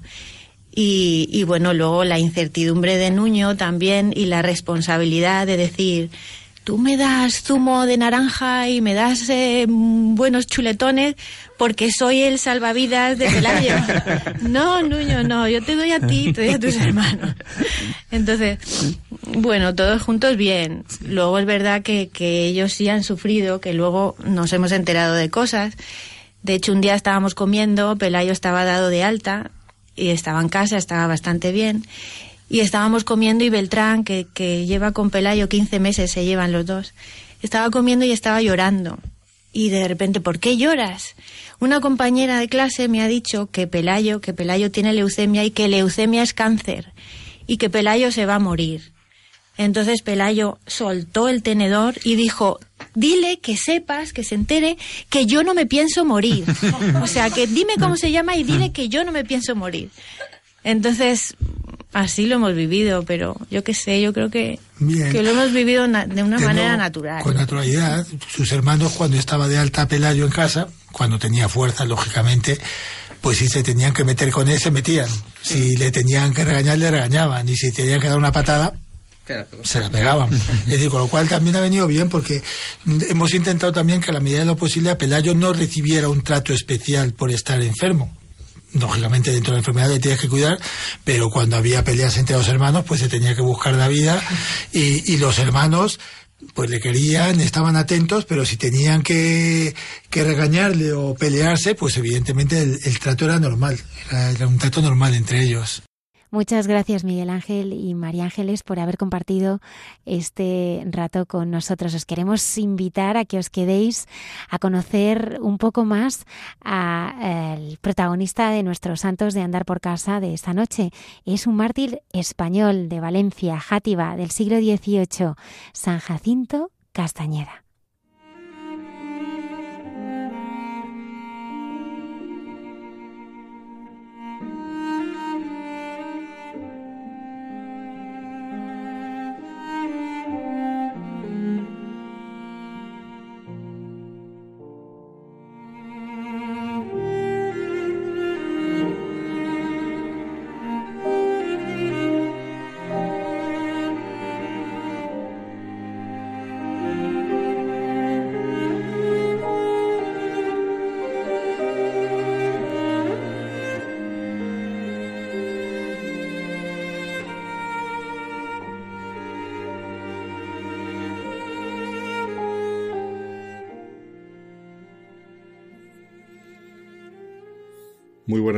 Y, y bueno, luego la incertidumbre de Nuño también y la responsabilidad de decir, tú me das zumo de naranja y me das eh, buenos chuletones porque soy el salvavidas de Pelayo. no, Nuño, no, yo te doy a ti, te doy a tus hermanos. Entonces, bueno, todos juntos bien. Luego es verdad que, que ellos sí han sufrido, que luego nos hemos enterado de cosas. De hecho, un día estábamos comiendo, Pelayo estaba dado de alta y estaba en casa, estaba bastante bien y estábamos comiendo y Beltrán, que, que lleva con Pelayo 15 meses, se llevan los dos, estaba comiendo y estaba llorando. Y de repente, ¿por qué lloras? Una compañera de clase me ha dicho que Pelayo, que Pelayo tiene leucemia y que leucemia es cáncer y que Pelayo se va a morir. Entonces Pelayo soltó el tenedor y dijo, dile que sepas, que se entere, que yo no me pienso morir. O sea, que dime cómo se llama y dile que yo no me pienso morir. Entonces, así lo hemos vivido, pero yo qué sé, yo creo que, que lo hemos vivido de una manera natural. Con naturalidad. Sus hermanos, cuando estaba de alta Pelayo en casa, cuando tenía fuerza, lógicamente, pues si se tenían que meter con él, se metían. Si le tenían que regañar, le regañaban. Y si tenían que dar una patada, se la pegaban. Es decir, con lo cual también ha venido bien porque hemos intentado también que a la medida de lo posible a Pelayo no recibiera un trato especial por estar enfermo lógicamente dentro de la enfermedad le tienes que cuidar, pero cuando había peleas entre los hermanos, pues se tenía que buscar la vida y, los hermanos pues le querían, estaban atentos, pero si tenían que, que regañarle o pelearse, pues evidentemente el, trato era normal, era un trato normal entre ellos. Muchas gracias Miguel Ángel y María Ángeles por haber compartido este rato con nosotros. Os queremos invitar a que os quedéis a conocer un poco más al protagonista de nuestros santos de andar por casa de esta noche. Es un mártir español de Valencia, Játiva, del siglo XVIII, San Jacinto Castañeda.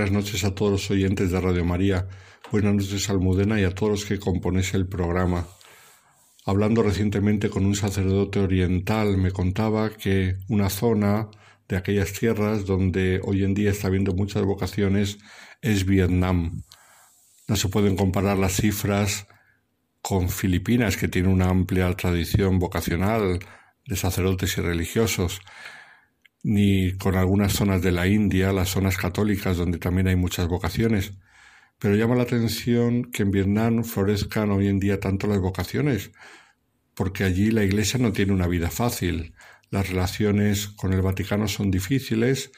Buenas noches a todos los oyentes de Radio María. Buenas noches Almudena y a todos los que componéis el programa. Hablando recientemente con un sacerdote oriental, me contaba que una zona de aquellas tierras donde hoy en día está habiendo muchas vocaciones es Vietnam. No se pueden comparar las cifras con Filipinas, que tiene una amplia tradición vocacional de sacerdotes y religiosos ni con algunas zonas de la India, las zonas católicas donde también hay muchas vocaciones. Pero llama la atención que en Vietnam florezcan hoy en día tanto las vocaciones, porque allí la Iglesia no tiene una vida fácil. Las relaciones con el Vaticano son difíciles,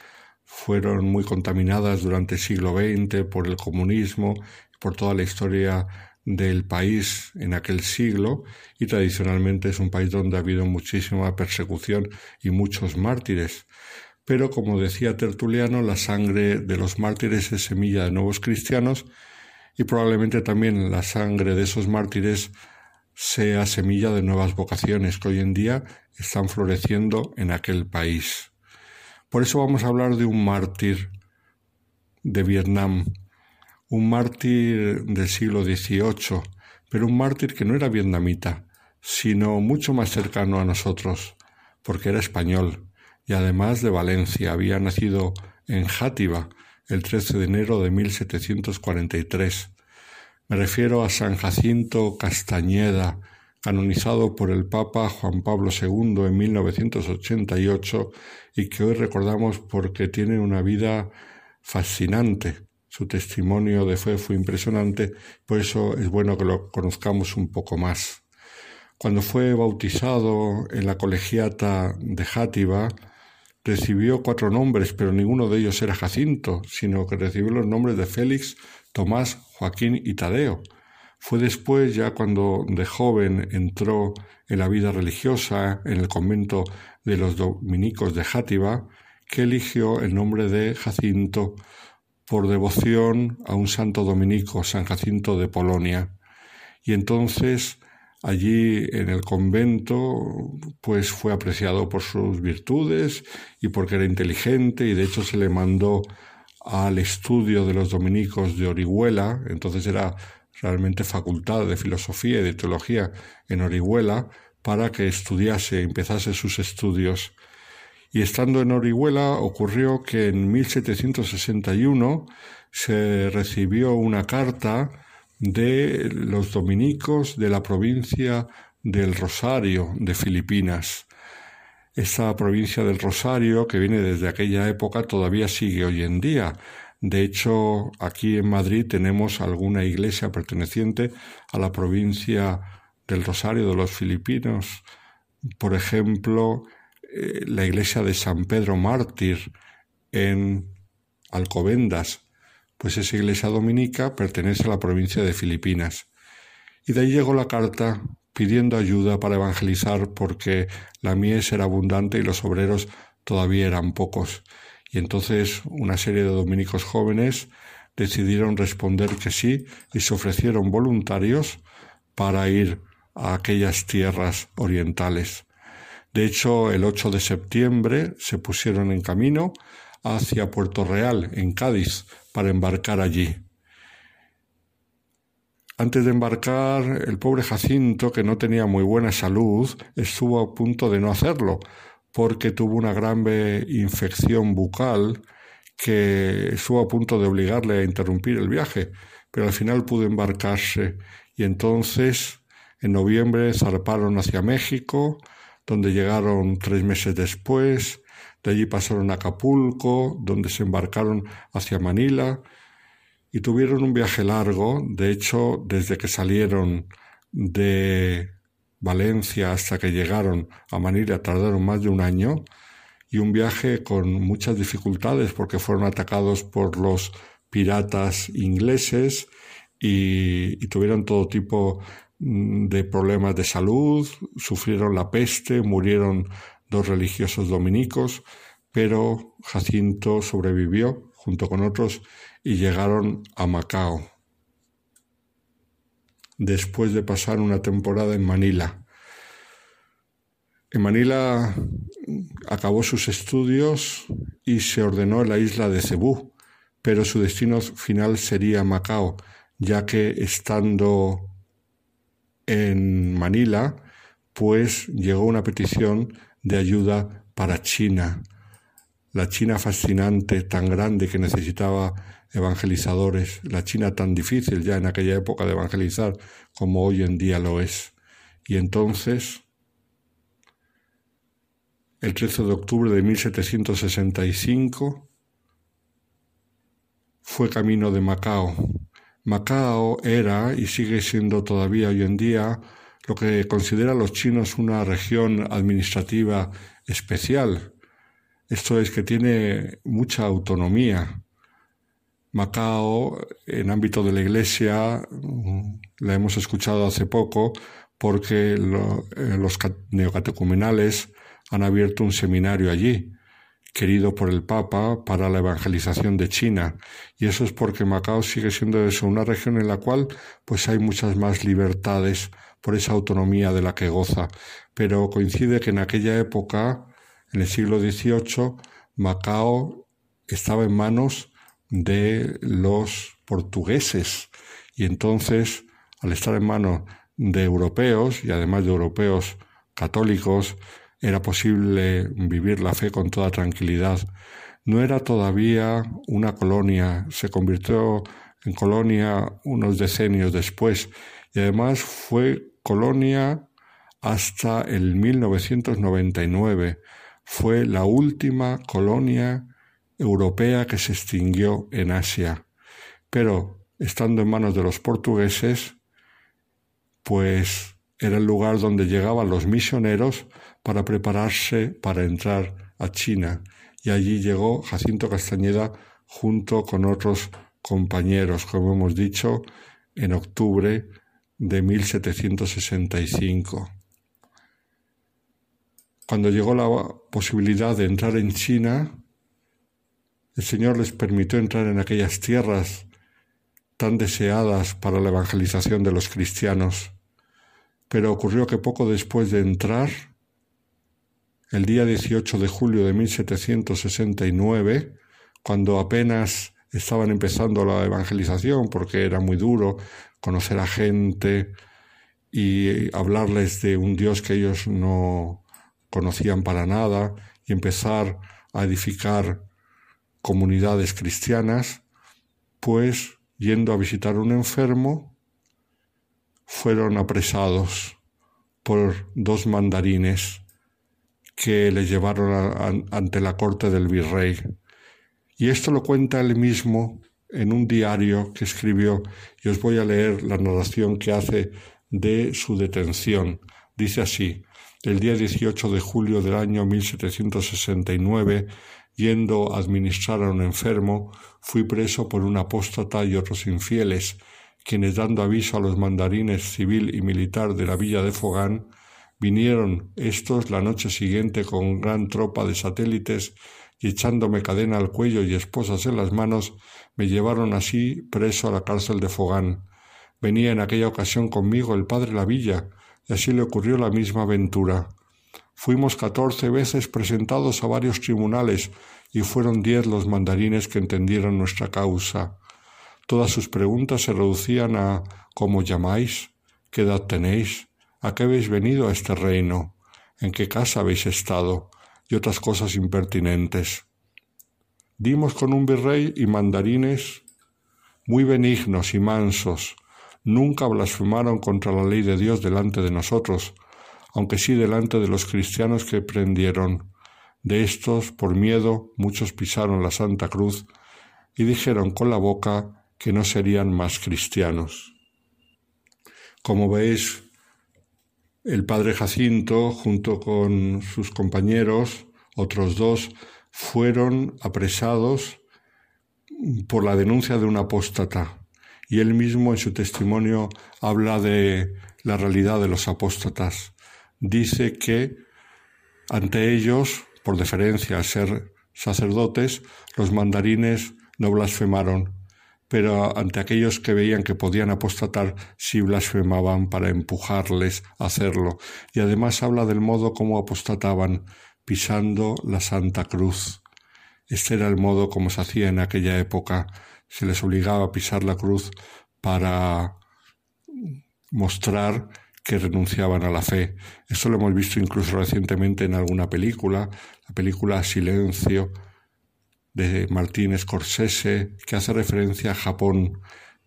fueron muy contaminadas durante el siglo XX por el comunismo, por toda la historia del país en aquel siglo y tradicionalmente es un país donde ha habido muchísima persecución y muchos mártires. Pero como decía Tertuliano, la sangre de los mártires es semilla de nuevos cristianos y probablemente también la sangre de esos mártires sea semilla de nuevas vocaciones que hoy en día están floreciendo en aquel país. Por eso vamos a hablar de un mártir de Vietnam, un mártir del siglo XVIII, pero un mártir que no era vietnamita, sino mucho más cercano a nosotros, porque era español y además de Valencia. Había nacido en Játiva el 13 de enero de 1743. Me refiero a San Jacinto Castañeda, canonizado por el Papa Juan Pablo II en 1988 y que hoy recordamos porque tiene una vida fascinante su testimonio de fe fue impresionante, por eso es bueno que lo conozcamos un poco más. Cuando fue bautizado en la colegiata de Játiva, recibió cuatro nombres, pero ninguno de ellos era Jacinto, sino que recibió los nombres de Félix, Tomás, Joaquín y Tadeo. Fue después, ya cuando de joven entró en la vida religiosa en el convento de los dominicos de Játiva, que eligió el nombre de Jacinto por devoción a un santo dominico, San Jacinto de Polonia. Y entonces allí en el convento pues fue apreciado por sus virtudes y porque era inteligente y de hecho se le mandó al estudio de los dominicos de Orihuela, entonces era realmente facultad de filosofía y de teología en Orihuela, para que estudiase, empezase sus estudios. Y estando en Orihuela ocurrió que en 1761 se recibió una carta de los dominicos de la provincia del Rosario de Filipinas. Esta provincia del Rosario, que viene desde aquella época, todavía sigue hoy en día. De hecho, aquí en Madrid tenemos alguna iglesia perteneciente a la provincia del Rosario de los Filipinos. Por ejemplo, eh, la iglesia de San Pedro Mártir en Alcobendas, pues esa iglesia dominica pertenece a la provincia de Filipinas. Y de ahí llegó la carta pidiendo ayuda para evangelizar porque la mies era abundante y los obreros todavía eran pocos. Y entonces una serie de dominicos jóvenes decidieron responder que sí y se ofrecieron voluntarios para ir a aquellas tierras orientales. De hecho, el 8 de septiembre se pusieron en camino hacia Puerto Real, en Cádiz, para embarcar allí. Antes de embarcar, el pobre Jacinto, que no tenía muy buena salud, estuvo a punto de no hacerlo, porque tuvo una grave infección bucal que estuvo a punto de obligarle a interrumpir el viaje, pero al final pudo embarcarse y entonces en noviembre zarparon hacia México, donde llegaron tres meses después, de allí pasaron a Acapulco, donde se embarcaron hacia Manila y tuvieron un viaje largo. De hecho, desde que salieron de Valencia hasta que llegaron a Manila tardaron más de un año y un viaje con muchas dificultades porque fueron atacados por los piratas ingleses y, y tuvieron todo tipo de problemas de salud, sufrieron la peste, murieron dos religiosos dominicos, pero Jacinto sobrevivió junto con otros y llegaron a Macao después de pasar una temporada en Manila. En Manila acabó sus estudios y se ordenó en la isla de Cebú, pero su destino final sería Macao, ya que estando en Manila, pues llegó una petición de ayuda para China, la China fascinante, tan grande que necesitaba evangelizadores, la China tan difícil ya en aquella época de evangelizar como hoy en día lo es. Y entonces, el 13 de octubre de 1765, fue camino de Macao. Macao era y sigue siendo todavía hoy en día lo que consideran los chinos una región administrativa especial. Esto es que tiene mucha autonomía. Macao, en ámbito de la Iglesia, la hemos escuchado hace poco porque eh, los neocatecumenales han abierto un seminario allí, querido por el Papa para la evangelización de China. Y eso es porque Macao sigue siendo eso, una región en la cual pues hay muchas más libertades por esa autonomía de la que goza. Pero coincide que en aquella época, en el siglo XVIII, Macao estaba en manos de los portugueses y entonces, al estar en manos de europeos y además de europeos católicos, era posible vivir la fe con toda tranquilidad. No era todavía una colonia, se convirtió en colonia unos decenios después y además fue colonia hasta el 1999. Fue la última colonia europea que se extinguió en Asia. Pero estando en manos de los portugueses, pues era el lugar donde llegaban los misioneros para prepararse para entrar a China. Y allí llegó Jacinto Castañeda junto con otros compañeros, como hemos dicho, en octubre de 1765. Cuando llegó la posibilidad de entrar en China, el Señor les permitió entrar en aquellas tierras tan deseadas para la evangelización de los cristianos. Pero ocurrió que poco después de entrar, el día 18 de julio de 1769, cuando apenas estaban empezando la evangelización porque era muy duro conocer a gente y hablarles de un Dios que ellos no conocían para nada y empezar a edificar comunidades cristianas, pues yendo a visitar a un enfermo, fueron apresados por dos mandarines que le llevaron ante la corte del virrey. Y esto lo cuenta él mismo en un diario que escribió, y os voy a leer la narración que hace de su detención. Dice así, el día 18 de julio del año 1769, yendo a administrar a un enfermo, fui preso por un apóstata y otros infieles, quienes dando aviso a los mandarines civil y militar de la villa de Fogán, vinieron estos la noche siguiente con gran tropa de satélites y echándome cadena al cuello y esposas en las manos, me llevaron así preso a la cárcel de Fogán. Venía en aquella ocasión conmigo el padre Lavilla, y así le ocurrió la misma aventura. Fuimos catorce veces presentados a varios tribunales y fueron diez los mandarines que entendieron nuestra causa. Todas sus preguntas se reducían a ¿cómo llamáis? ¿Qué edad tenéis? ¿A qué habéis venido a este reino? ¿En qué casa habéis estado? y otras cosas impertinentes. Dimos con un virrey y mandarines muy benignos y mansos, nunca blasfemaron contra la ley de Dios delante de nosotros, aunque sí delante de los cristianos que prendieron. De estos, por miedo, muchos pisaron la Santa Cruz y dijeron con la boca que no serían más cristianos. Como veis, el padre Jacinto, junto con sus compañeros, otros dos, fueron apresados por la denuncia de un apóstata. Y él mismo en su testimonio habla de la realidad de los apóstatas. Dice que ante ellos, por deferencia a ser sacerdotes, los mandarines no blasfemaron, pero ante aquellos que veían que podían apostatar sí blasfemaban para empujarles a hacerlo. Y además habla del modo como apostataban, pisando la Santa Cruz. Este era el modo como se hacía en aquella época. Se les obligaba a pisar la cruz para mostrar que renunciaban a la fe. Esto lo hemos visto incluso recientemente en alguna película, la película Silencio, de Martín Scorsese, que hace referencia a Japón,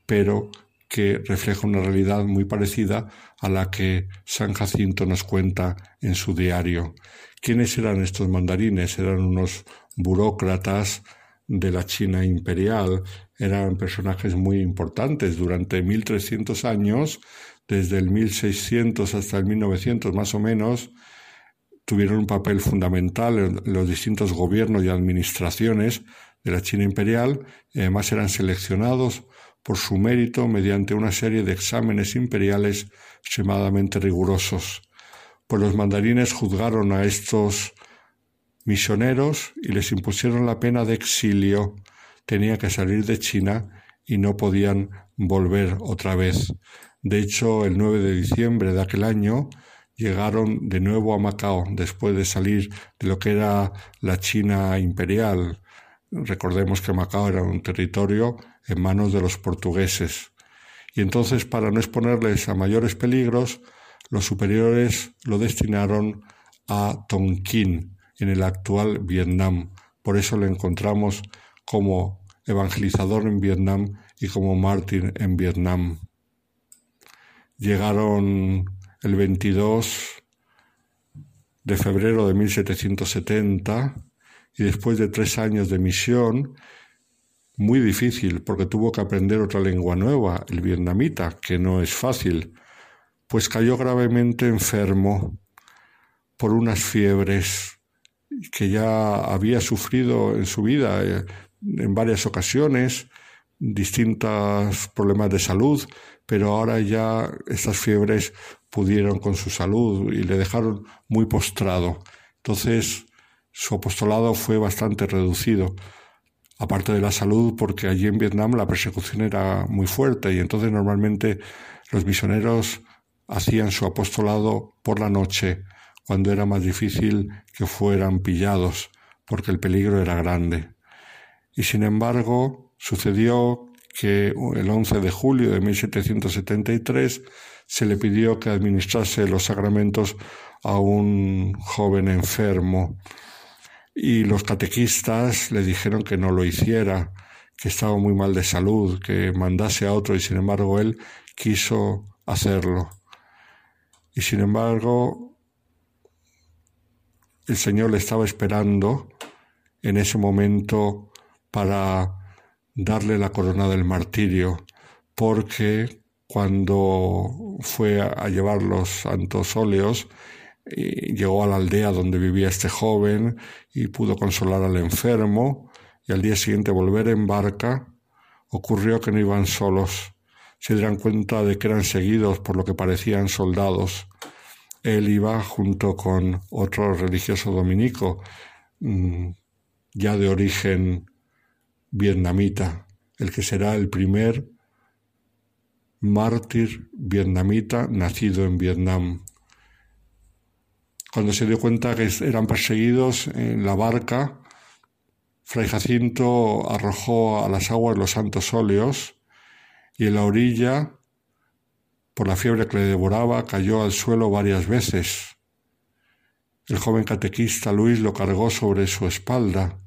pero que refleja una realidad muy parecida a la que San Jacinto nos cuenta en su diario. ¿Quiénes eran estos mandarines? Eran unos burócratas de la China imperial, eran personajes muy importantes durante 1300 años, desde el 1600 hasta el 1900 más o menos, tuvieron un papel fundamental en los distintos gobiernos y administraciones de la China imperial y además eran seleccionados por su mérito mediante una serie de exámenes imperiales extremadamente rigurosos. Pues los mandarines juzgaron a estos misioneros y les impusieron la pena de exilio. Tenían que salir de China y no podían volver otra vez. De hecho, el 9 de diciembre de aquel año, llegaron de nuevo a Macao después de salir de lo que era la China imperial. Recordemos que Macao era un territorio en manos de los portugueses. Y entonces, para no exponerles a mayores peligros, los superiores lo destinaron a Tonkin, en el actual Vietnam. Por eso lo encontramos como evangelizador en Vietnam y como mártir en Vietnam. Llegaron el 22 de febrero de 1770 y después de tres años de misión, muy difícil porque tuvo que aprender otra lengua nueva, el vietnamita, que no es fácil, pues cayó gravemente enfermo por unas fiebres que ya había sufrido en su vida eh, en varias ocasiones, distintos problemas de salud, pero ahora ya estas fiebres pudieron con su salud y le dejaron muy postrado. Entonces su apostolado fue bastante reducido, aparte de la salud, porque allí en Vietnam la persecución era muy fuerte y entonces normalmente los misioneros hacían su apostolado por la noche, cuando era más difícil que fueran pillados, porque el peligro era grande. Y sin embargo, Sucedió que el 11 de julio de 1773 se le pidió que administrase los sacramentos a un joven enfermo y los catequistas le dijeron que no lo hiciera, que estaba muy mal de salud, que mandase a otro y sin embargo él quiso hacerlo. Y sin embargo el Señor le estaba esperando en ese momento para darle la corona del martirio, porque cuando fue a llevar los santos óleos, llegó a la aldea donde vivía este joven y pudo consolar al enfermo y al día siguiente volver en barca, ocurrió que no iban solos. Se dieron cuenta de que eran seguidos por lo que parecían soldados. Él iba junto con otro religioso dominico, mm, ya de origen vietnamita, el que será el primer mártir vietnamita nacido en Vietnam. Cuando se dio cuenta que eran perseguidos en la barca, Fray Jacinto arrojó a las aguas los santos óleos y en la orilla, por la fiebre que le devoraba, cayó al suelo varias veces. El joven catequista Luis lo cargó sobre su espalda.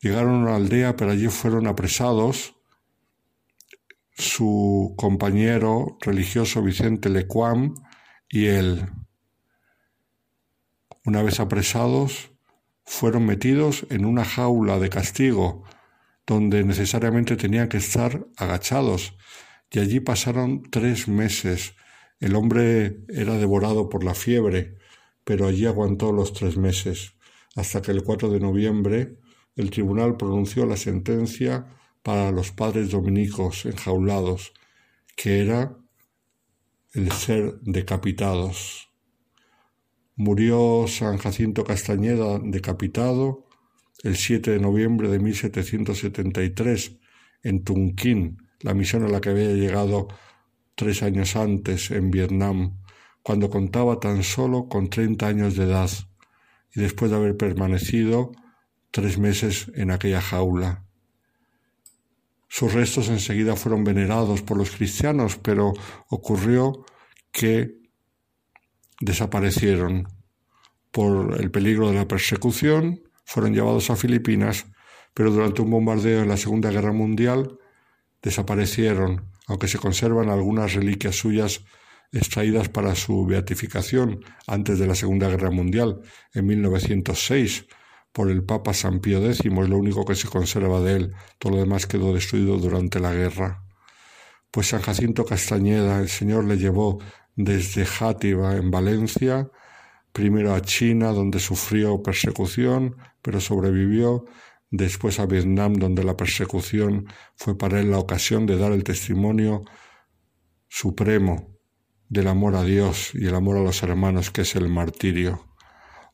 Llegaron a una aldea, pero allí fueron apresados su compañero religioso Vicente Lecuam y él. Una vez apresados, fueron metidos en una jaula de castigo, donde necesariamente tenían que estar agachados, y allí pasaron tres meses. El hombre era devorado por la fiebre, pero allí aguantó los tres meses, hasta que el 4 de noviembre el tribunal pronunció la sentencia para los padres dominicos enjaulados, que era el ser decapitados. Murió San Jacinto Castañeda decapitado el 7 de noviembre de 1773 en Tunquín, la misión a la que había llegado tres años antes en Vietnam, cuando contaba tan solo con 30 años de edad y después de haber permanecido tres meses en aquella jaula. Sus restos enseguida fueron venerados por los cristianos, pero ocurrió que desaparecieron por el peligro de la persecución, fueron llevados a Filipinas, pero durante un bombardeo en la Segunda Guerra Mundial desaparecieron, aunque se conservan algunas reliquias suyas extraídas para su beatificación antes de la Segunda Guerra Mundial, en 1906, por el Papa San Pío X, es lo único que se conserva de él, todo lo demás quedó destruido durante la guerra. Pues San Jacinto Castañeda, el Señor le llevó desde Játiva en Valencia, primero a China, donde sufrió persecución, pero sobrevivió, después a Vietnam, donde la persecución fue para él la ocasión de dar el testimonio supremo del amor a Dios y el amor a los hermanos, que es el martirio.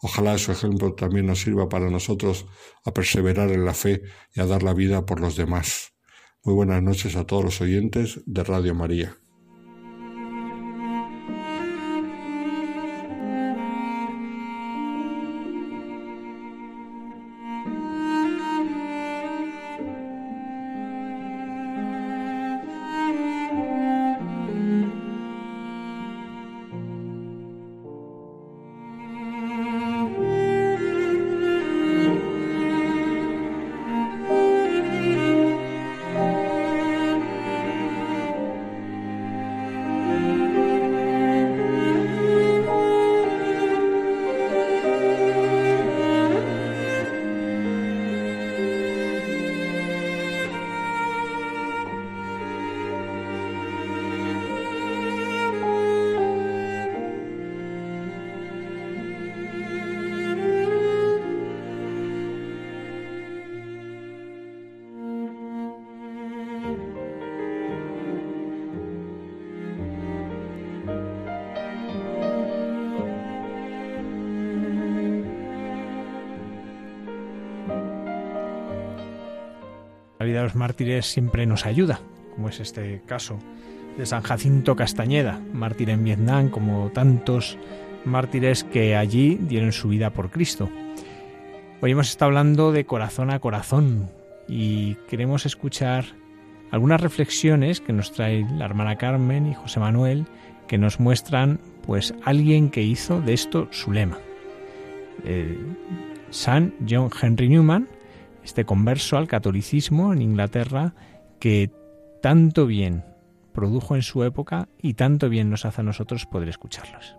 Ojalá su ejemplo también nos sirva para nosotros a perseverar en la fe y a dar la vida por los demás. Muy buenas noches a todos los oyentes de Radio María. De los mártires siempre nos ayuda, como es este caso de San Jacinto Castañeda, mártir en Vietnam, como tantos mártires que allí dieron su vida por Cristo. Hoy hemos estado hablando de corazón a corazón, y queremos escuchar algunas reflexiones que nos trae la hermana Carmen y José Manuel que nos muestran pues alguien que hizo de esto su lema. Eh, San John Henry Newman, este converso al catolicismo en Inglaterra, que tanto bien produjo en su época y tanto bien nos hace a nosotros poder escucharlos.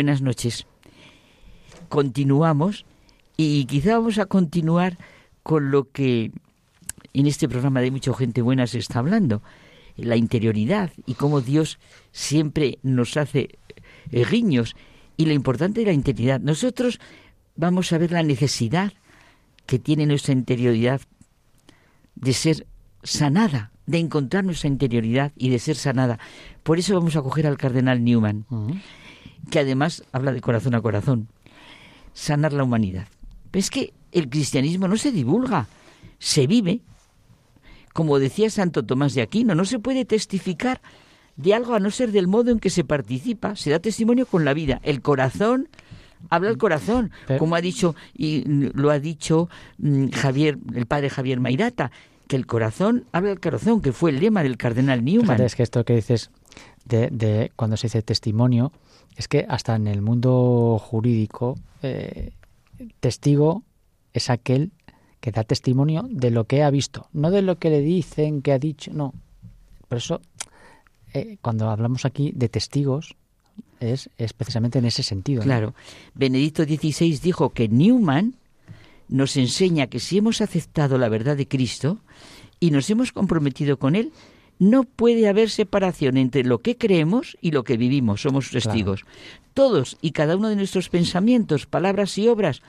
buenas noches. Continuamos y quizá vamos a continuar con lo que en este programa de Mucha Gente Buena se está hablando, la interioridad y cómo Dios siempre nos hace eh, guiños y lo importante de la interioridad. Nosotros vamos a ver la necesidad que tiene nuestra interioridad de ser sanada, de encontrar nuestra interioridad y de ser sanada. Por eso vamos a coger al cardenal Newman que además habla de corazón a corazón. Sanar la humanidad. Pero es que el cristianismo no se divulga, se vive. Como decía Santo Tomás de Aquino, no se puede testificar de algo a no ser del modo en que se participa. Se da testimonio con la vida. El corazón habla el corazón, como ha dicho y lo ha dicho mm, Javier, el padre Javier Mairata, que el corazón habla el corazón, que fue el lema del cardenal Newman. es que esto que dices de, de cuando se dice testimonio, es que hasta en el mundo jurídico, eh, testigo es aquel que da testimonio de lo que ha visto, no de lo que le dicen, que ha dicho, no. Por eso, eh, cuando hablamos aquí de testigos, es, es precisamente en ese sentido. Claro. Benedicto XVI dijo que Newman nos enseña que si hemos aceptado la verdad de Cristo y nos hemos comprometido con Él, no puede haber separación entre lo que creemos y lo que vivimos, somos testigos. Todos y cada uno de nuestros pensamientos, palabras y obras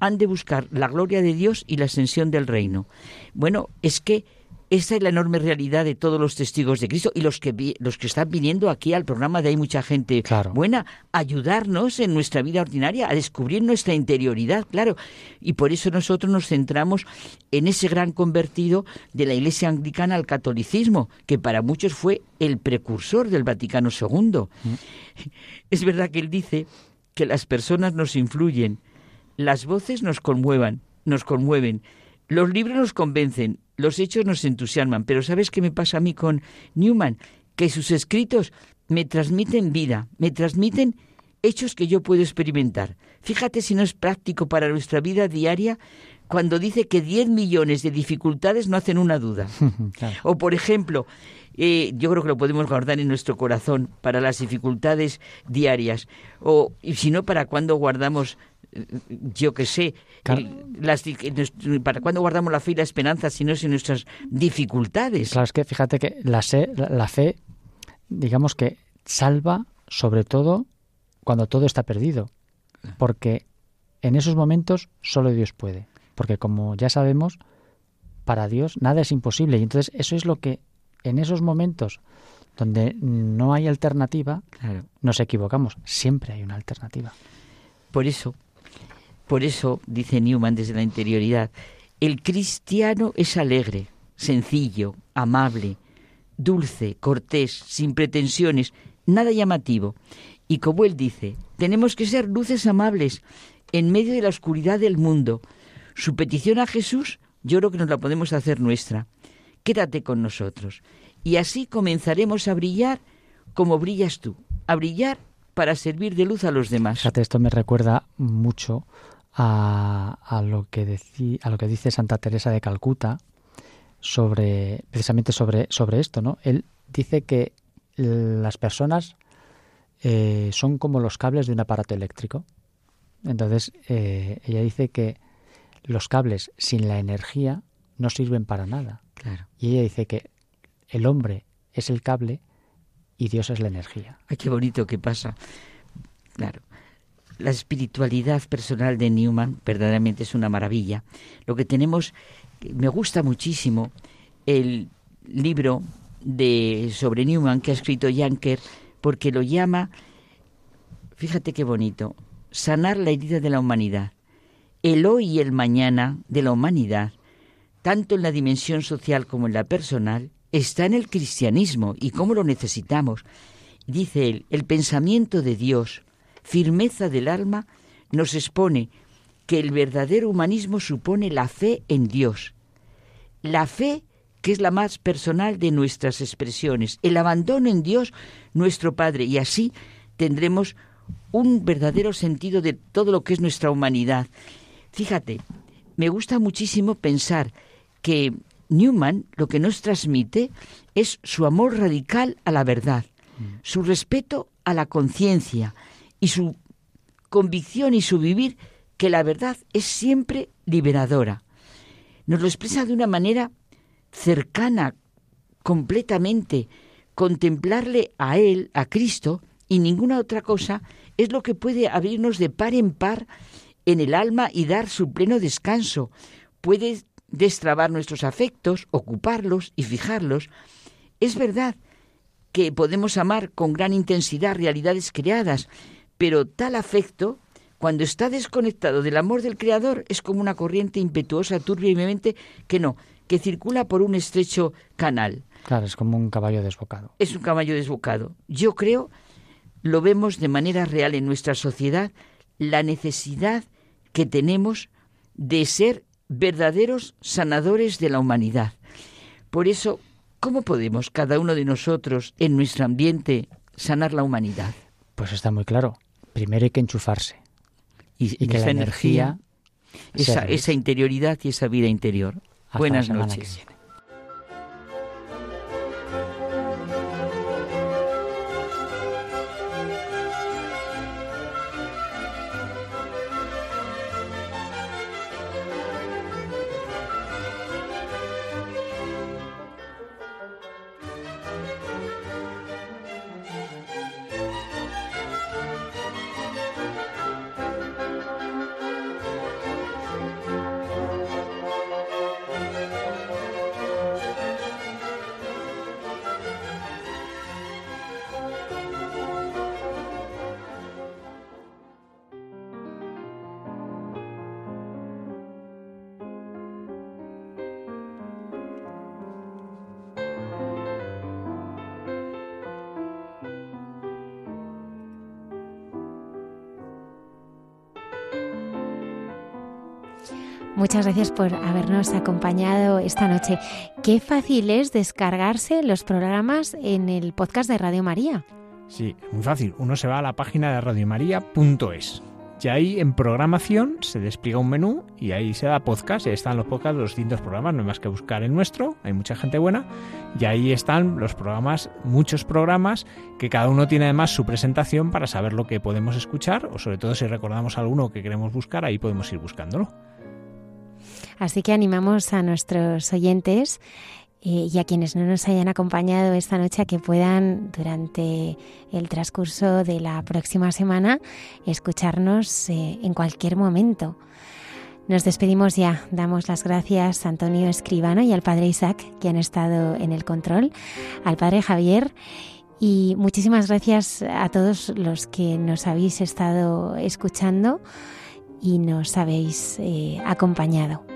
han de buscar la gloria de Dios y la ascensión del reino. Bueno, es que esa es la enorme realidad de todos los testigos de Cristo y los que, los que están viniendo aquí al programa de Hay mucha gente buena, ayudarnos en nuestra vida ordinaria, a descubrir nuestra interioridad, claro. Y por eso nosotros nos centramos en ese gran convertido de la Iglesia anglicana al catolicismo, que para muchos fue el precursor del Vaticano II. Mm. Es verdad que él dice que las personas nos influyen, las voces nos conmuevan, nos conmueven, los libros nos convencen, los hechos nos entusiasman, pero ¿sabes qué me pasa a mí con Newman? Que sus escritos me transmiten vida, me transmiten hechos que yo puedo experimentar. Fíjate si no es práctico para nuestra vida diaria cuando dice que 10 millones de dificultades no hacen una duda. O, por ejemplo, eh, yo creo que lo podemos guardar en nuestro corazón para las dificultades diarias. O, y si no, para cuando guardamos yo qué sé, las, ¿para cuándo guardamos la fe y la esperanza si no es en nuestras dificultades? Claro, es que fíjate que la, la, fe, digamos que salva sobre todo cuando todo está perdido, porque en esos momentos solo Dios puede, porque como ya sabemos, para Dios nada es imposible y entonces eso es lo que en esos momentos donde no hay alternativa, nos equivocamos, siempre hay una alternativa. Por eso, por eso, dice Newman desde la interioridad, el cristiano es alegre, sencillo, amable, dulce, cortés, sin pretensiones, nada llamativo. Y como él dice, tenemos que ser luces amables en medio de la oscuridad del mundo. Su petición a Jesús, yo creo que nos la podemos hacer nuestra. Quédate con nosotros. Y así comenzaremos a brillar como brillas tú, a brillar para servir de luz a los demás. Esto me recuerda mucho a, lo que a lo que dice Santa Teresa de Calcuta sobre precisamente sobre, sobre esto, ¿no? Él dice que las personas eh, son como los cables de un aparato eléctrico. Entonces, eh, ella dice que los cables sin la energía no sirven para nada. Claro. Y ella dice que el hombre es el cable y Dios es la energía. Ay, qué bonito que pasa. Claro la espiritualidad personal de Newman verdaderamente es una maravilla. Lo que tenemos, me gusta muchísimo el libro de sobre Newman que ha escrito Yanker porque lo llama, fíjate qué bonito, sanar la herida de la humanidad. el hoy y el mañana de la humanidad, tanto en la dimensión social como en la personal, está en el cristianismo y cómo lo necesitamos. Dice él, el pensamiento de Dios, firmeza del alma, nos expone que el verdadero humanismo supone la fe en Dios. La fe que es la más personal de nuestras expresiones, el abandono en Dios nuestro Padre, y así tendremos un verdadero sentido de todo lo que es nuestra humanidad. Fíjate, me gusta muchísimo pensar que Newman lo que nos transmite es su amor radical a la verdad, su respeto a la conciencia y su convicción y su vivir que la verdad es siempre liberadora. Nos lo expresa de una manera cercana, completamente. Contemplarle a Él, a Cristo, y ninguna otra cosa es lo que puede abrirnos de par en par en el alma y dar su pleno descanso. Puede destrabar nuestros afectos, ocuparlos y fijarlos. Es verdad que podemos amar con gran intensidad realidades creadas, pero tal afecto, cuando está desconectado del amor del Creador, es como una corriente impetuosa, turbia y vehemente que no, que circula por un estrecho canal. Claro, es como un caballo desbocado. Es un caballo desbocado. Yo creo, lo vemos de manera real en nuestra sociedad, la necesidad que tenemos de ser verdaderos sanadores de la humanidad. Por eso, ¿cómo podemos cada uno de nosotros en nuestro ambiente sanar la humanidad? Pues está muy claro. Primero hay que enchufarse. Y, que la energía, esa, esa interioridad y esa vida interior. Buenas noches. Muchas gracias por habernos acompañado esta noche. Qué fácil es descargarse los programas en el podcast de Radio María. Sí, muy fácil. Uno se va a la página de radiomaria.es. Y ahí en programación se despliega un menú y ahí se da podcast. Y ahí están los podcasts de los distintos programas. No hay más que buscar el nuestro. Hay mucha gente buena. Y ahí están los programas, muchos programas, que cada uno tiene además su presentación para saber lo que podemos escuchar. O sobre todo si recordamos alguno que queremos buscar, ahí podemos ir buscándolo. Así que animamos a nuestros oyentes eh, y a quienes no nos hayan acompañado esta noche a que puedan durante el transcurso de la próxima semana escucharnos eh, en cualquier momento. Nos despedimos ya. Damos las gracias a Antonio Escribano y al padre Isaac que han estado en el control, al padre Javier y muchísimas gracias a todos los que nos habéis estado escuchando y nos habéis eh, acompañado.